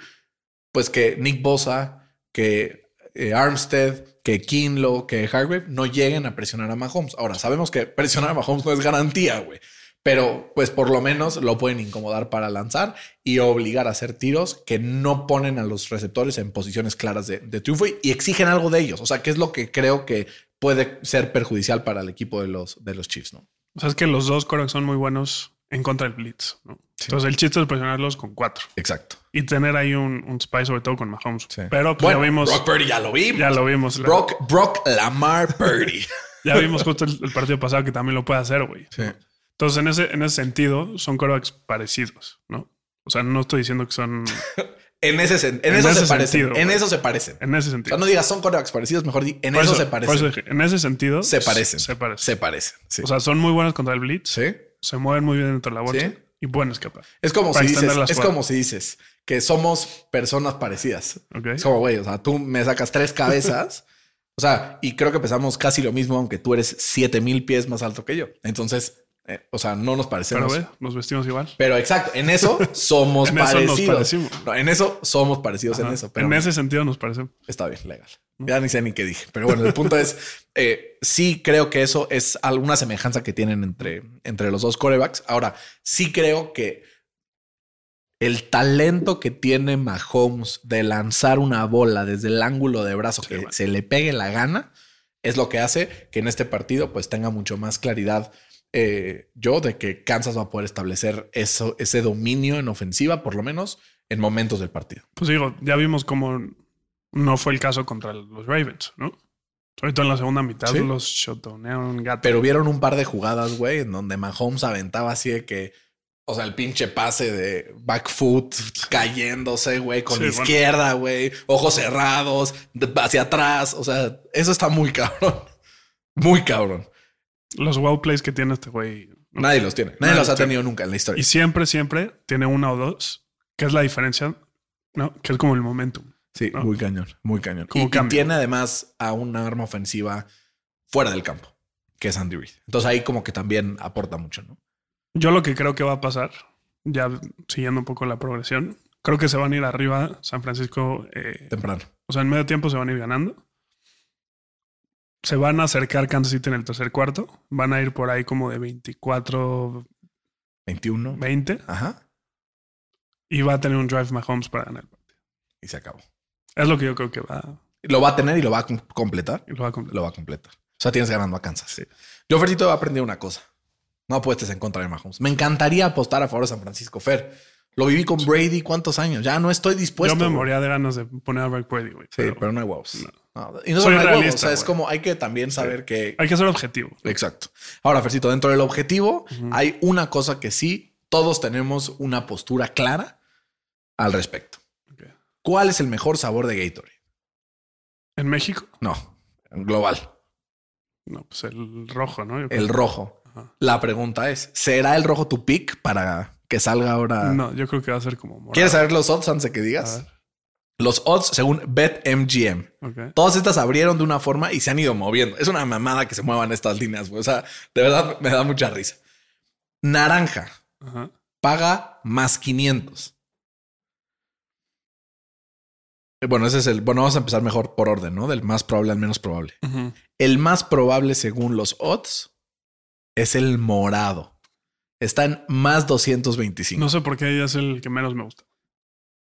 pues, que Nick Bosa, que eh, Armstead, que Kinlo, que Hargrave no lleguen a presionar a Mahomes. Ahora, sabemos que presionar a Mahomes no es garantía, güey. Pero pues por lo menos lo pueden incomodar para lanzar y obligar a hacer tiros que no ponen a los receptores en posiciones claras de, de triunfo y, y exigen algo de ellos. O sea, que es lo que creo que puede ser perjudicial para el equipo de los, de los Chiefs, ¿no? O sea, es que los dos corebacks son muy buenos en contra del blitz. ¿no? Entonces, el chiste es presionarlos con cuatro Exacto. y tener ahí un, un spy, sobre todo con Mahomes. Sí. Pero pues, Bueno, ya vimos. Brock Purdy ya lo vimos. Ya lo vimos. La- Brock, Brock Lamar Purdy. Ya vimos justo el, el partido pasado que también lo puede hacer, güey. Sí. Entonces, en ese, en ese sentido, son corebacks parecidos, ¿no? O sea, no estoy diciendo que son En, ese, en, En eso ese se parecen. sentido, en güey. eso se parecen. en ese O sentido. sea, no digas son corebacks parecidos, mejor di en Por eso, se parecen. eso dije, en ese sentido, se parecen. Se parecen. Se parecen. Sí. O sea, son muy buenos contra el blitz, sí. se mueven muy bien dentro de la bolsa Sí. y pueden escapar. Es como si dices, es como si dices que somos personas parecidas. ¿Ok? Es como, güey, o sea, tú me sacas tres cabezas. o sea, y creo que pesamos casi lo mismo, aunque tú eres siete mil pies más alto que yo. Entonces, eh, o sea, no nos Pero parecemos. ve, nos vestimos igual. Pero exacto, en eso somos En eso nos parecidos. parecimos. No, en eso somos parecidos en eso. Pero en ese sentido nos parecemos. Está bien, legal. Ya ni sé ni qué dije. Pero bueno, el punto es, eh, sí creo que eso es alguna semejanza que tienen entre, entre los dos corebacks. Ahora, sí creo que el talento que tiene Mahomes de lanzar una bola desde el ángulo de brazo que bueno. se le pegue la gana es lo que hace que en este partido pues tenga mucho más claridad eh, yo de que Kansas va a poder establecer eso, ese dominio en ofensiva, por lo menos en momentos del partido. Pues digo, ya vimos cómo no fue el caso contra los Ravens, ¿no? Sobre todo en la segunda mitad Sí. los shutdownearon gato. Pero vieron un par de jugadas, güey, en donde Mahomes aventaba así de que, O sea, el pinche pase de back foot cayéndose, güey, con Sí, la izquierda, güey, ojos cerrados, hacia atrás. O sea, eso está muy cabrón. Muy cabrón. Los wow plays que tiene este güey. Nadie los tiene. Nadie Nadie los ha los tenido nunca en la historia. Y siempre, siempre tiene una o dos, que es la diferencia, ¿no? Que es como el momentum. Sí, ¿no? muy cañón, muy cañón. Como Y, y tiene además a una arma ofensiva fuera del campo, que es Andy Reid. Entonces ahí como que también aporta mucho, ¿no? Yo lo que creo que va a pasar, ya siguiendo un poco la progresión, creo que se van a ir arriba San Francisco. eh, Temprano. o sea, en medio tiempo se van a ir ganando. Se van a acercar Kansas City en el tercer cuarto. Van a ir por ahí como de 24, 21. 20. Ajá. Y va a tener un drive Mahomes para ganar el partido. Y se acabó. Es lo que yo creo que va, Lo va a tener y lo va a com- completar. y lo va a completar. Lo va a completar. O sea, tienes ganando a Kansas. Yo, Fertito, he aprendido una cosa. No apuestes en contra de Mahomes. Me encantaría apostar a favor de San Francisco Fer. Lo viví con Brady cuántos años. Ya no estoy dispuesto. yo me moría de ganas de poner a Brad Brady, güey. Sí, pero, no hay huevos. No. Y no Soy realista, O sea, es como hay que también saber que Hay que ser objetivo. Exacto. Ahora, Fercito, dentro del objetivo hay una cosa que sí, todos tenemos una postura clara al respecto. ¿Cuál es el mejor sabor de Gatorade? En México, No, en global, no, pues el rojo, ¿no? El rojo. Ajá. La pregunta es, ¿será el rojo tu pick para que salga ahora? No, yo creo que va a ser como morado. ¿Quieres saber los odds antes de que A digas? ver, Los odds según BetMGM. ok. Todas estas abrieron de una forma y se han ido moviendo. Es una mamada que se muevan estas líneas, güey. O sea, de verdad me da mucha risa. Naranja paga más 500. Eh, Bueno, ese es el. Bueno, vamos a empezar mejor por orden, ¿no? Del más probable al menos probable. El más probable, según los odds, es el morado. Está en más 225. No sé por qué ella es el que menos me gusta.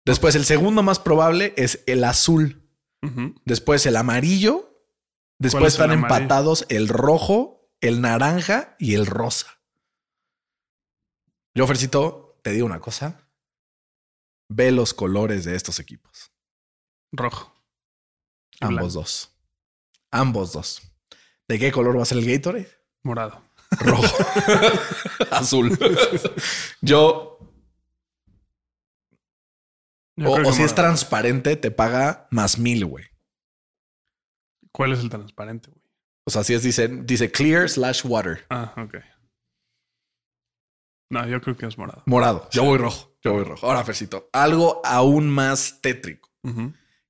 Después, el segundo más probable es el azul. Después, el amarillo. Después el están empatados el rojo, el naranja y el rosa. Yo, Fercito, te digo una cosa. Ve los colores de estos equipos. Rojo. Ambos blanco. dos. Ambos dos. ¿De qué color va a ser el Gatorade? Morado. Rojo. Azul. Yo, Yo o, si es transparente, te paga más mil, güey. ¿Cuál es el transparente, güey? O sea, si es, dice, dice clear slash water. Ah, ok. No, yo creo que es morado. Morado. Yo voy rojo. Yo voy rojo. Ahora, Fercito, algo aún más tétrico.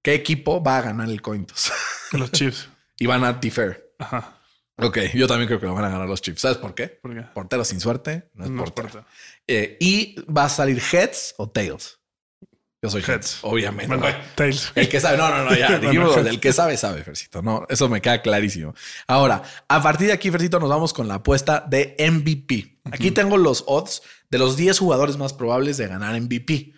¿Qué equipo va a ganar el Cointos? Los Chiefs. y van a defer. Ajá. Ok, yo también creo que lo van a ganar los Chiefs. ¿Sabes por qué? ¿Por qué? Portero sin suerte no es No portero. Eh, y va a salir heads o tails. Yo soy heads, obviamente. Tails. El que sabe, no, no, no, ya dijimos, el que sabe, sabe, Fercito. No, eso me queda clarísimo. Ahora, a partir de aquí, Fercito, nos vamos con la apuesta de MVP. Aquí tengo los odds de los 10 jugadores más probables de ganar MVP.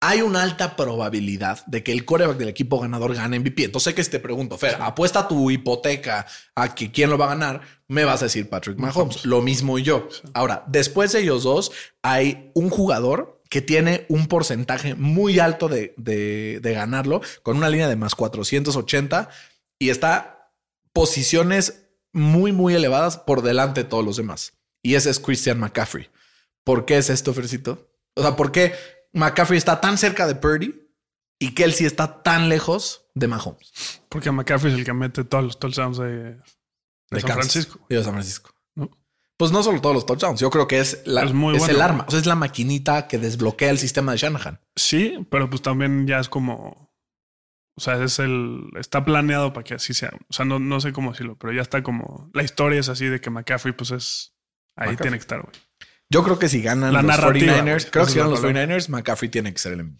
Hay una alta probabilidad de que el coreback del equipo ganador gane MVP. Entonces, que te pregunto, Fer, apuesta tu hipoteca a que quién lo va a ganar, me vas a decir Patrick Mahomes. Lo mismo yo. Ahora, después de ellos dos, hay un jugador que tiene un porcentaje muy alto de, de- de ganarlo, con una línea de más 480 y está posiciones muy, muy elevadas por delante de todos los demás. Y ese es Christian McCaffrey. ¿Por qué es esto, Fercito? O sea, ¿por qué McCaffrey está tan cerca de Purdy y Kelsey está tan lejos de Mahomes? Porque McCaffrey es el que mete todos los touchdowns de, de De San Kansas Francisco. Y de San Francisco. Pues no solo todos los touchdowns, yo creo que es, la, Es muy es bueno. el arma, o sea, es la maquinita que desbloquea el sistema de Shanahan. Sí, pero pues también ya es como. O sea, es el. Está planeado para que así sea. O sea, no, no sé cómo decirlo, pero ya está como. La historia es así de que McCaffrey, pues es. Ahí McCaffrey. tiene que estar, güey. Yo creo que si ganan La los narrativa, 49ers, güey. creo que si ganan los palabra. 49ers, McCaffrey tiene que ser el.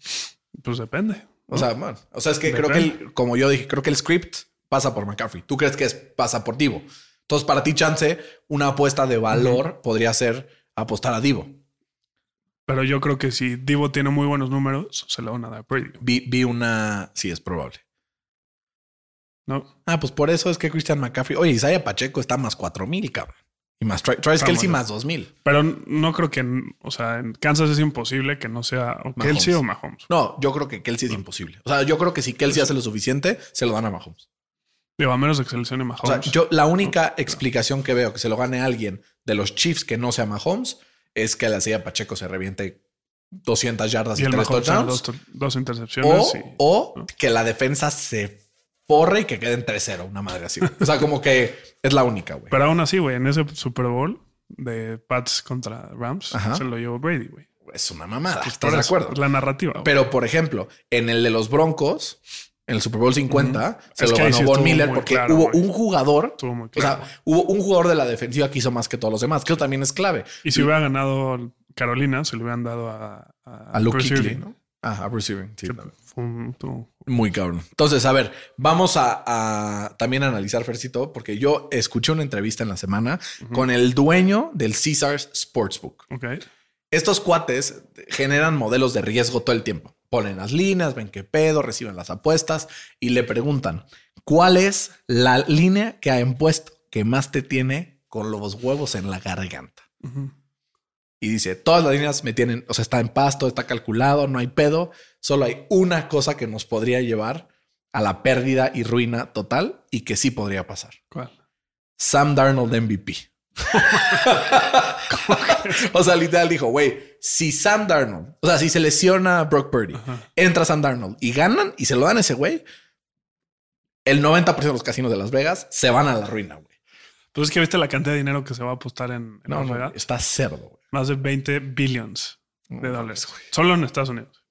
Pues depende. O sea, bueno, o sea, es que creo que, el- como yo dije, creo que el script pasa por McCaffrey. Tú crees que es, pasa por Divo. Entonces, para ti, chance, una apuesta de valor podría ser apostar a Divo. Pero yo creo que si Divo tiene muy buenos números, se lo van a dar. Vi, vi una, sí, es probable. ¿No? Ah, pues por eso es que Christian McCaffrey, oye, Isaiah Pacheco está más 4000, cabrón. Y más Tra- Travis Kelsey más 2000. Pero no creo que. en- O sea, en Kansas es imposible que no sea o Kelsey o Mahomes. No, yo creo que Kelsey es imposible. O sea, yo creo que si Kelsey hace lo suficiente, se lo dan a Mahomes. Digo, a menos de que seleccione O Mahomes. sea, yo la única explicación que veo que se lo gane alguien de los Chiefs que no sea Mahomes es que la Isaiah Pacheco se reviente 200 yardas Y y, el tres touchdowns. dos, dos intercepciones. O, y- o que la defensa se forre y que queden 3-0, una madre así. O sea, como que es la única, güey. Pero aún así, güey, en ese Super Bowl de Pats contra Rams, Ajá. se lo llevó Brady, güey. Es una mamada. Pues ¿Estás de acuerdo? La narrativa. Pero, por ejemplo, en el de los Broncos, en el Super Bowl 50, se Es lo ganó Von Miller porque claro, hubo güey. un jugador. O sea, hubo un jugador de la defensiva que hizo más que todos los demás. que eso también es clave. y si hubiera ganado Carolina, se lo hubieran dado a, A Luke Kuechly, Irving, ¿no? Ah, a Bruce Irving. sí, un- Muy cabrón. Entonces, a ver, vamos a, a también analizar, Fercito, porque yo escuché una entrevista en la semana con el dueño del Caesars Sportsbook. Ok. Estos cuates generan modelos de riesgo todo el tiempo. Ponen las líneas, ven qué pedo, reciben las apuestas y le preguntan, ¿cuál es la línea que ha impuesto que más te tiene con los huevos en la garganta? Y dice, todas las líneas me tienen, o sea, está en pasto, está calculado, no hay pedo. Solo hay una cosa que nos podría llevar a la pérdida y ruina total y que sí podría pasar. ¿Cuál? Sam Darnold MVP. O sea, literal dijo, güey, si Sam Darnold, o sea, si se lesiona Brock Purdy, entra Sam Darnold y ganan y se lo dan a ese güey, el 90% de los casinos de Las Vegas se van a la ruina, güey. Pues es que viste la cantidad de dinero que se va a apostar en, en No, Las no, Vegas. está cerdo, güey. Más de 20 billions de dólares. Solo en Estados Unidos.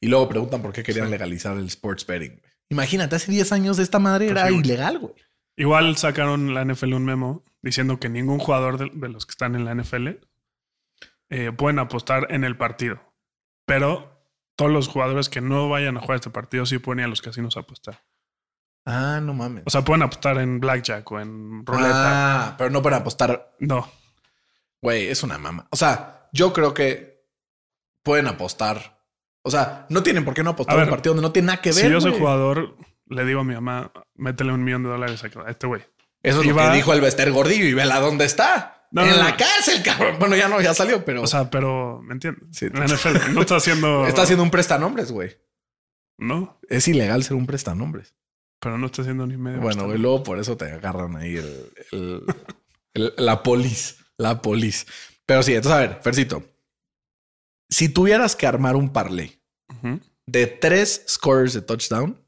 Y luego preguntan por qué querían legalizar el sports betting. güey. Imagínate, hace 10 años de esta madre era Pues sí, güey. ilegal, güey. Igual sacaron la NFL un memo diciendo que ningún jugador de, de los que están en la NFL eh, pueden apostar en el partido. Pero todos los jugadores que no vayan a jugar este partido sí pueden ir a los casinos a apostar. Ah, no mames. O sea, pueden apostar en blackjack o en ruleta. Ah, pero no para apostar. No. Güey, es una mama. O sea, yo creo que pueden apostar. O sea, no tienen por qué no apostar A en un partido donde no tiene nada que ver. si yo soy jugador, le digo a mi mamá, métele un millón de dólares a a este güey. Eso es y lo que dijo el Bester Gordillo y vela dónde está. No, en no, la no. cárcel, cabrón. Bueno, ya no, ya salió, pero O sea, pero, ¿me entiendes? Sí. En la NFL no está haciendo... está haciendo un prestanombres, güey. No, Es ilegal ser un prestanombres. pero no está haciendo ni medio. Bueno, güey, luego por eso te agarran ahí el, el- el- la polis, la polis. Pero sí, entonces a ver, Fercito, si tuvieras que armar un parlay de tres scores de touchdown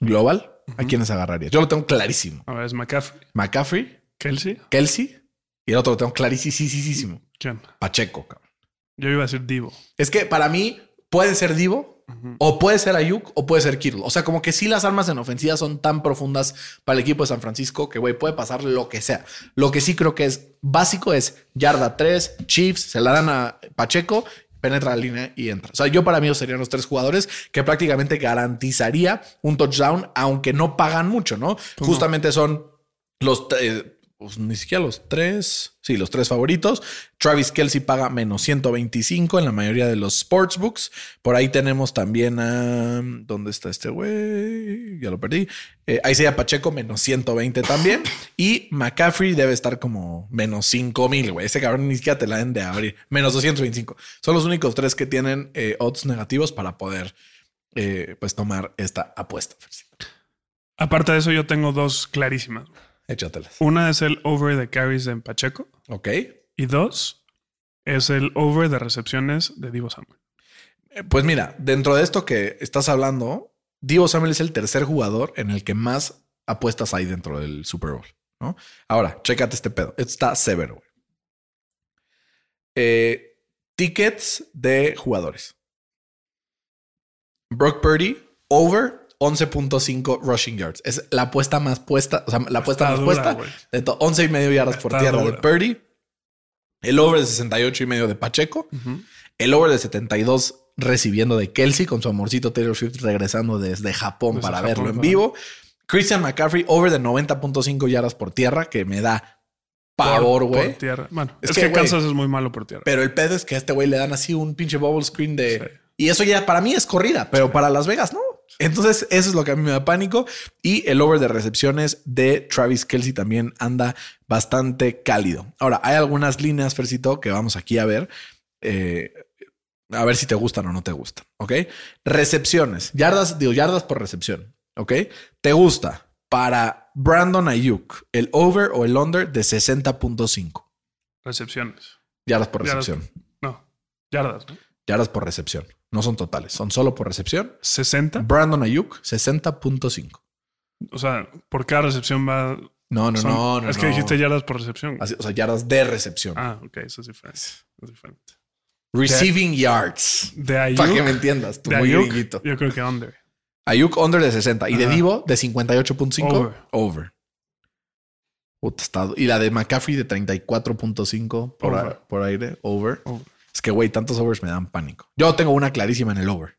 global, ¿a quiénes agarrarías? Yo lo tengo clarísimo. A ver, es McCaffrey, McCaffrey, Kelsey. Kelsey y el otro lo tengo clarísimo. ¿Quién? Pacheco, cabrón. Yo iba a decir Divo. Es que para mí puede ser Divo o puede ser Ayuk o puede ser Kittle. O sea, como que sí las armas en ofensiva son tan profundas para el equipo de San Francisco que, güey, puede pasar lo que sea. Lo que sí creo que es básico es yarda 3, Chiefs, se la dan a Pacheco, penetra la línea y entra. O sea, yo para mí serían los tres jugadores que prácticamente garantizaría un touchdown, aunque no pagan mucho, ¿no? ¿Cómo? Justamente son los... eh, pues, ni siquiera los tres, sí, los tres favoritos. Travis Kelsey paga menos 125 en la mayoría de los sportsbooks. Por ahí tenemos también a. ¿Dónde está este güey? Ya lo perdí. Eh, Isaiah Pacheco, menos 120 también. Y McCaffrey debe estar como menos 5000, güey. Ese cabrón ni siquiera te la den de abrir. Menos 225. Son los únicos tres que tienen eh, odds negativos para poder, eh, pues, tomar esta apuesta. Aparte de eso, yo tengo dos clarísimas. Échatelas. Una es el over de carries de Pacheco Ok. y dos es el over de recepciones de Divo Samuel. Eh, Pues mira, dentro de esto que estás hablando, Divo Samuel es el tercer jugador en el que más apuestas hay dentro del Super Bowl. ¿no? Ahora, chécate este pedo. Esto está severo. Eh, tickets de jugadores. Brock Purdy, over 11.5 rushing yards. Es la apuesta más puesta, o sea, la apuesta más dura, puesta de to- 11 y medio yardas por tierra de. Purdy. El over de 68 y medio de Pacheco. El over de 72 recibiendo de Kelsey con su amorcito Taylor Swift regresando desde Japón Desde para Japón, verlo en vivo. Christian McCaffrey over de 90.5 yardas por tierra que me da pavor, güey. por tierra. Bueno, Es es, que, que, Kansas es muy malo por tierra. Pero el pedo es que a este güey le dan así un pinche bubble screen de... Sí. Y eso ya para mí es corrida, pero para Las Vegas no. Entonces eso es lo que a mí me da pánico. Y el over de recepciones de Travis Kelsey también anda bastante cálido. Ahora, hay algunas líneas, Fercito, que vamos aquí a ver. Eh, a ver si te gustan o no te gustan. Ok. Recepciones, yardas, digo, yardas por recepción. Ok. ¿Te gusta para Brandon Ayuk el over o el under de 60.5? Recepciones. Yardas por Yardas. recepción. No, yardas, ¿no? Yardas por recepción. No son totales, son solo por recepción. 60. Brandon Ayuk, 60.5. O sea, por cada recepción va. No, no, son- no, no. es que dijiste yardas por recepción. Así, o sea, yardas de recepción. Ah, ok, eso es diferente. Es diferente. Receiving yards. De Ayuk. Para que me entiendas, tú de muy Ayuk, gringuito. yo creo que under. Ayuk under de 60 y de. Divo de 58.5 Over. over. Puta, está- y la de McCaffrey de 34.5 por, por aire over. Over. Es que, güey, tantos overs me dan pánico. Yo tengo una clarísima en el over.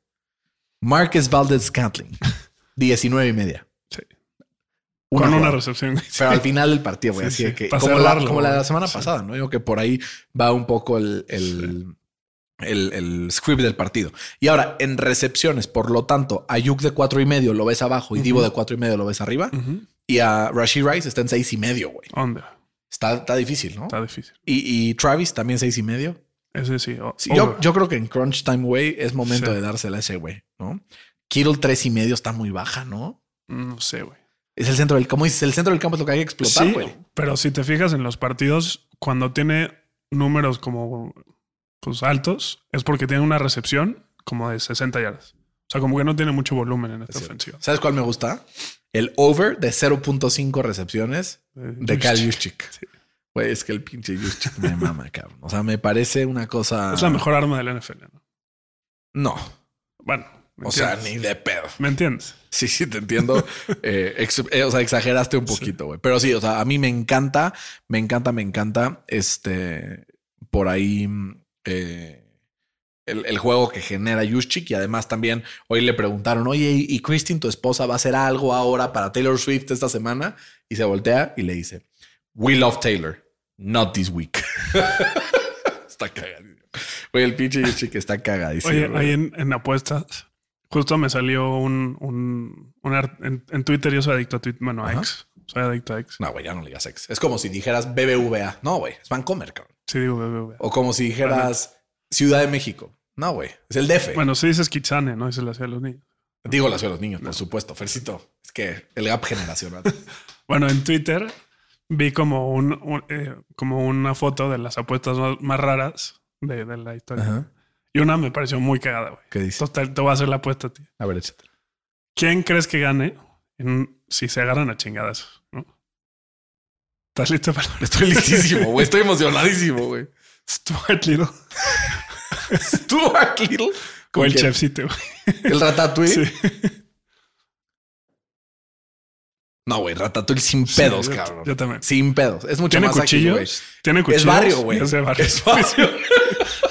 Marcus Valdez Scantling, 19 y media. Sí. Una Con una recepción. Pero al final del partido, güey. Sí, así de sí. que. Como la, como la de la güey. semana pasada, ¿no? Digo que por ahí va un poco el, el, el, el script del partido. Y ahora, en recepciones, por lo tanto, Ayuk de cuatro y medio lo ves abajo y Divo de cuatro y medio lo ves arriba. Y a Rashid Rice está en seis y medio, güey. Under. Está, está difícil, ¿no? Está difícil. Y, y Travis también seis y medio. Ese sí. o- Sí, yo, yo creo que en Crunch Time, güey, es momento Sí. de dársela a ese güey, ¿no? Kittle tres y medio está muy baja, ¿no? No sé, güey. Es el centro del campo. dices, el centro del campo es lo que hay que explotar, Sí, güey. pero si te fijas en los partidos, cuando tiene números como pues altos, es porque tiene una recepción como de 60 yardas. O sea, como que no tiene mucho volumen en esta Es ofensiva. ¿Sabes cuál me gusta? El over de 0.5 recepciones de Kyle Juszczyk. Juszczyk. Güey, es que el pinche Juszczyk me mama, cabrón. O sea, me parece una cosa... Es la mejor arma del NFL. ¿no? No. Bueno, ¿me O sea, ni de pedo. ¿Me entiendes? Sí, sí, te entiendo. Eh, ex- eh, o sea, exageraste un poquito, güey. Pero sí, o sea, a mí me encanta, me encanta, me encanta este por ahí mm, eh, el, el juego que genera Yushchik. Y además también hoy le preguntaron, oye, ¿y y Christine, tu esposa, va a hacer algo ahora para Taylor Swift esta semana? Y se voltea y le dice, We love Taylor, not this week. está cagadísimo. Güey, el pinche Yushchik está cagadísimo. Oye, güey. ahí en, en apuestas, justo me salió un, un, en, en Twitter. Yo soy adicto a Twitter. Bueno, a. X. Soy adicto a X. No, güey, ya no le digas ex. Es como si dijeras BBVA. No, güey, es Vancomer, cabrón. Sí, digo, BBVA. O como si dijeras Ciudad de México. No, güey, es el DF. Bueno, sí dices Kitsane, ¿no? Y se le hacía a los niños. Digo la ciudad de los niños, por supuesto. Fercito, es que el gap generacional. Bueno, en Twitter vi como, un, un, eh, como una foto de las apuestas más, raras de, de la historia. Ajá. Y una me pareció muy cagada, güey. ¿Qué dice? Total, te voy a hacer la apuesta ti. A ver, échatela. ¿Quién crees que gane en- si se agarran a chingadas? ¿no? ¿Estás listo para Estoy listísimo, güey. Estoy emocionadísimo, güey. Stuart Little Stuart Little. o ¿Con el chefcito? güey? El Ratatouille. Sí. No, güey, Ratatouille sin Sí, pedos, yo- cabrón. yo también. Sin pedos. Es mucho ¿Tiene más ágil, güey. cuchillos? ¿Tiene cuchillos? Es barrio, güey. Es de barrio. Es barrio.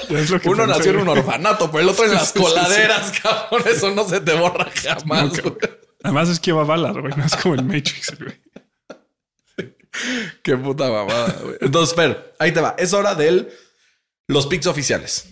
Ya es lo que Uno nació en un güey. orfanato, pero el otro en las coladeras, cabrón. Eso no se te borra jamás, güey. Además es que va balas, güey. No es como el Matrix, güey. Qué puta mamada, güey. Entonces, Fer, ahí te va. Es hora del los picks oficiales.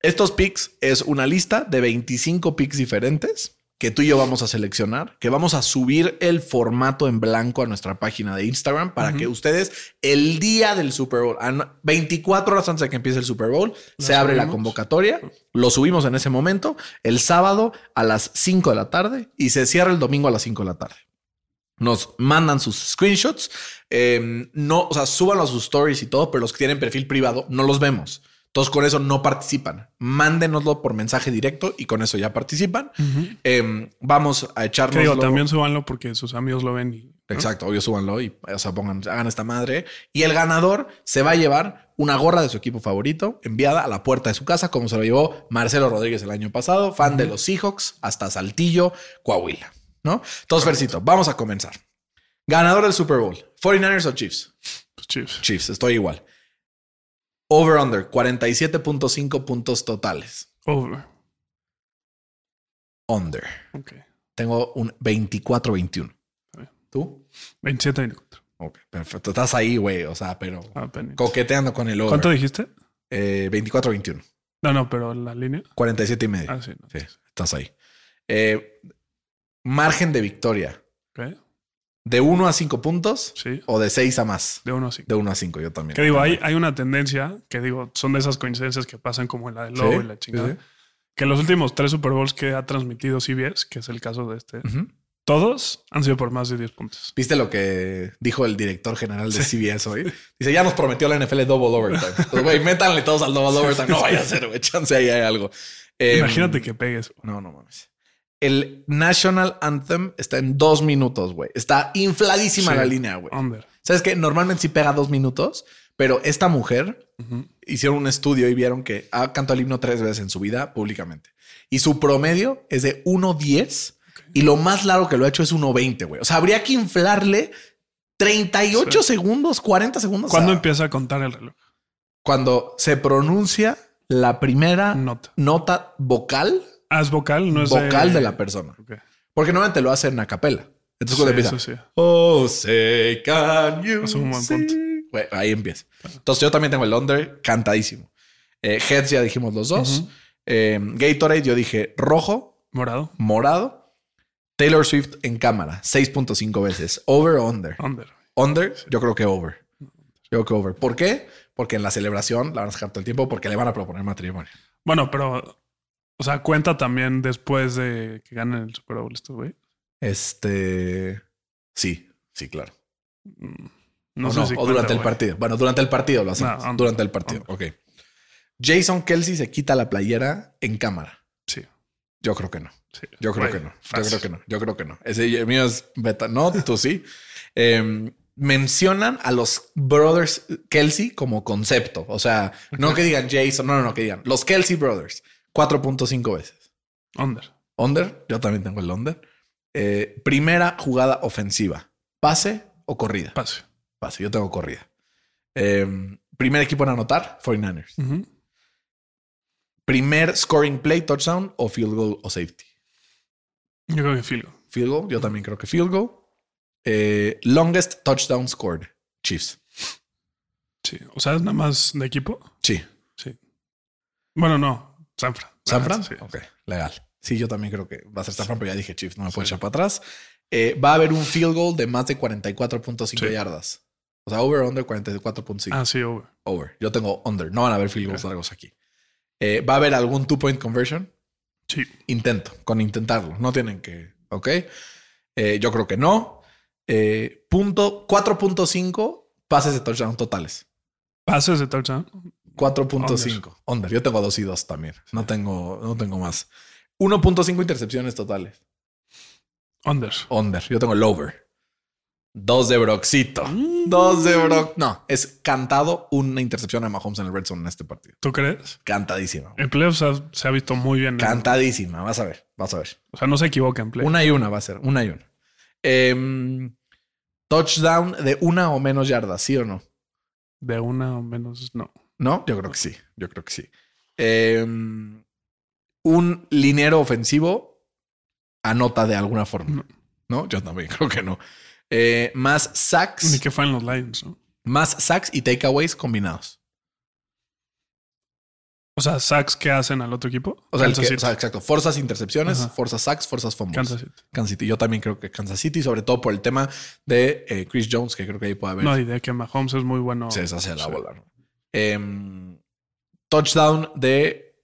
Estos picks es una lista de 25 picks diferentes que tú y yo vamos a seleccionar, que vamos a subir el formato en blanco a nuestra página de Instagram para que ustedes el día del Super Bowl, a no- 24 horas antes de que empiece el Super Bowl, se abre la convocatoria, lo subimos en ese momento, el sábado a las 5 de la tarde y se cierra el domingo a las 5 de la tarde nos mandan sus screenshots. eh, no, o sea, súbanlo a sus stories y todo, pero los que tienen perfil privado no los vemos. Entonces, con eso no participan. Mándenoslo por mensaje directo y con eso ya participan. Eh, vamos a echarnos. digo, también súbanlo porque sus amigos lo ven y. ¿no? Exacto, obvio, súbanlo y o sea, pongan, hagan esta madre. Y el ganador se va a llevar una gorra de su equipo favorito enviada a la puerta de su casa, como se lo llevó Marcelo Rodríguez el año pasado, fan de los Seahawks, hasta Saltillo, Coahuila. ¿No? Entonces, Versito, vamos a comenzar. Ganador del Super Bowl, 49ers o Chiefs. Pues Chiefs. Chiefs, estoy igual. Over-under, 47.5 puntos totales. Over. Under. Ok. Tengo un 24-21. bien. ¿Tú? 27 24. Ok, perfecto. Estás ahí, güey. O sea, pero Apenas. coqueteando con el over. ¿Cuánto dijiste? Eh, 24-21. No, no, pero la línea. 47 y medio. Ah, sí. no. Sí, estás ahí. Eh, margen de victoria. Ok. ¿De 1 a 5 puntos Sí. o de 6 a más? De uno a cinco. De 1 a 5, yo también. Que digo, hay, hay una tendencia que digo, son de esas coincidencias que pasan como en la del Sí, lobo y la chingada. sí, sí. Que los últimos tres Super Bowls que ha transmitido CBS, que es el caso de este, todos han sido por más de 10 puntos. ¿Viste lo que dijo el director general de CBS hoy? Dice, ya nos prometió la NFL double overtime. Pues, güey, métanle todos al double overtime. No vaya a ser, güey. Chance ahí hay algo. Eh, Imagínate que pegues. No, no mames. El National Anthem está en dos minutos, güey. Está infladísima Sí. la línea, güey. ¿Sabes que Normalmente sí pega dos minutos, pero esta mujer hicieron un estudio y vieron que ha cantado el himno tres veces en su vida públicamente. Y su promedio es de 1.10 y lo más largo que lo ha hecho es 1.20, güey. O sea, habría que inflarle 38 segundos, 40 segundos. ¿Cuándo a- empieza a contar el reloj? Cuando se pronuncia la primera Nota. nota vocal, Ah, es vocal, no es vocal de la persona. Porque normalmente lo hacen a capela. Entonces cuando Sí, empieza, eso sí. Oh, say, can you Es un buen punto. Güey, ahí empieza. Entonces yo también tengo el under cantadísimo. Eh, Heads ya dijimos los dos. Eh, Gatorade yo dije rojo, Morado. morado. Taylor Swift en cámara, 6.5 veces. Over o under. Under. Under, yo creo que over. Yo creo que over. ¿Por qué? Porque en la celebración la van a sacar todo el tiempo porque le van a proponer matrimonio. Bueno, pero, o sea, cuenta también después de que ganen el Super Bowl estos güey. Este. Sí, sí, claro. No o sé no, si o cuenta, durante el partido. Bueno, durante el partido lo hacemos. No, durante el partido. Ok. Jason Kelsey se quita la playera en cámara. Sí, Yo creo que no. sí. Yo creo que no. Yo creo que no. Yo creo que no. Ese mío es beta. No, tú sí. Eh, mencionan a los brothers Kelsey como concepto. O sea, no que digan Jason, no, no, no, que digan los Kelsey brothers 4.5 veces. Under. Under, yo también tengo el under. Eh, primera jugada ofensiva, pase o corrida. Pase. Pase, yo tengo corrida. Eh, primer equipo en anotar, 49ers. Ujú. Primer scoring play, touchdown o field goal o safety. Yo creo que field goal. Field goal, yo también creo que field goal. Eh, longest touchdown scored, Chiefs. Sí. O sea, es nada más de equipo. Sí. Sí. Bueno, no. San Fran. ¿San Fran? Sí. Ok, legal. Sí, yo también creo que va a ser San Fran, pero ya dije Chiefs, no me puedo echar para atrás. Eh, va a haber un field goal de más de 44.5 Sí. yardas. O sea, over under 44.5. Ah, sí, over. Over. Yo tengo under. No van a haber field goals largos aquí. Eh, ¿Va a haber algún two point conversion? Sí. Intento, con intentarlo. No tienen que. Ok. Eh, yo creo que no. Eh, punto 4.5 pases de touchdown totales. Pases de touchdown. 4.5. Under. Yo tengo 2 y 2 también. No tengo, no tengo más. 1.5 intercepciones totales. Under. Under. Yo tengo el over. Dos de Broxito. Dos de Brock. No, es cantado una intercepción a Mahomes en el Red Zone en este partido. ¿Tú crees? Cantadísima. En playoffs ha- se ha visto muy bien. Cantadísima. Vas a ver. Vas a ver. O sea, no se equivoca en play. Una y una va a ser. Una y una. Em, touchdown de una o menos yardas, ¿sí o no? De una o menos, no. No, yo creo que sí. Yo creo que sí. Em, un liniero ofensivo anota de alguna forma. No. Yo también creo que no. Eh, más Ni sacks, que fue en los Lions, ¿no? más sacks y takeaways combinados. O sea, sacks que hacen al otro equipo. O sea, el Kansas que- o City. sea, exacto. Forzas intercepciones, Ajá. forzas sacks, forzas fumbles. Kansas City. Kansas City. Yo también creo que Kansas City, sobre todo por el tema de eh, Chris Jones, que creo que ahí puede haber. No, y de que Mahomes es muy bueno. se deshace la Sí. bola. ¿no? Em, touchdown de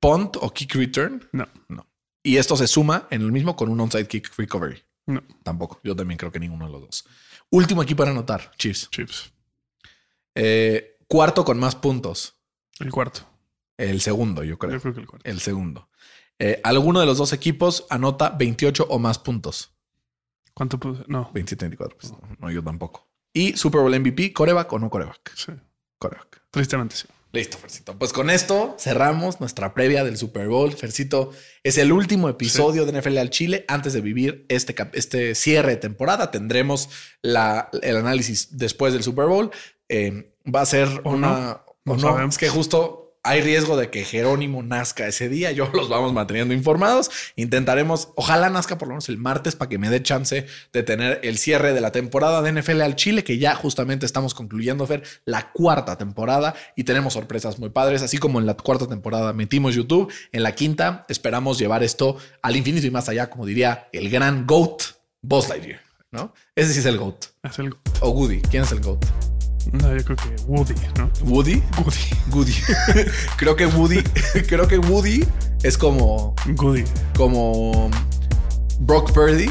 punt o kick return. No, No. Y esto se suma en el mismo con un onside kick recovery. no. Tampoco. Yo también creo que ninguno de los dos. Último equipo para anotar, Chiefs. Chips. Eh, cuarto con más puntos. El cuarto. El segundo, yo creo. Yo creo que el cuarto. El segundo. Eh, alguno de los dos equipos anota 28 o más puntos. ¿Cuánto? No. 27, 24. pues, no, no, yo tampoco. Y Super Bowl MVP, coreback o no coreback. Sí. Coreback. Tristemente sí. Listo, Fercito. Pues con esto cerramos nuestra previa del Super Bowl. Fercito, es el último episodio de NFL al Chile antes de vivir este, este cierre de temporada. Tendremos la, el análisis después del Super Bowl. Eh, va a ser O una... no. o No no, sabemos. es que justo hay riesgo de que Jerónimo nazca ese día. Yo los vamos manteniendo informados. Intentaremos, ojalá nazca por lo menos el martes para que me dé chance de tener el cierre de la temporada de NFL al Chile, que ya justamente estamos concluyendo, Fer, la cuarta temporada y tenemos sorpresas muy padres. Así como en la cuarta temporada metimos YouTube, en la quinta esperamos llevar esto al infinito y más allá, como diría el gran GOAT, Buzz Lightyear, ¿no? Ese sí es el GOAT. Es el. O Woody. ¿Quién es el GOAT? No, yo creo que Woody, ¿no? Woody. Woody. Woody. creo que Woody, creo que Woody es como, Woody. como Brock Purdy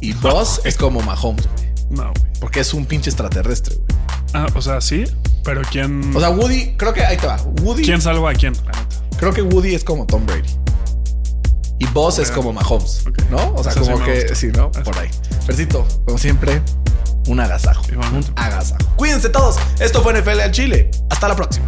Y Buzz es como Mahomes, güey. No, güey. Porque es un pinche extraterrestre, güey. Ah, o sea, sí, pero ¿quién, O sea, Woody, creo que ahí te va. Woody, ¿quién salva a quién? Creo que Woody es como Tom Brady. Y Buzz es como Mahomes. ¿no? O sea, Eso sí como me que sí, ¿no? Eso. Por ahí. Percito, como siempre, un agasajo. Igualmente. Un agasajo. Cuídense todos. Esto fue NFL al Chile. Hasta la próxima.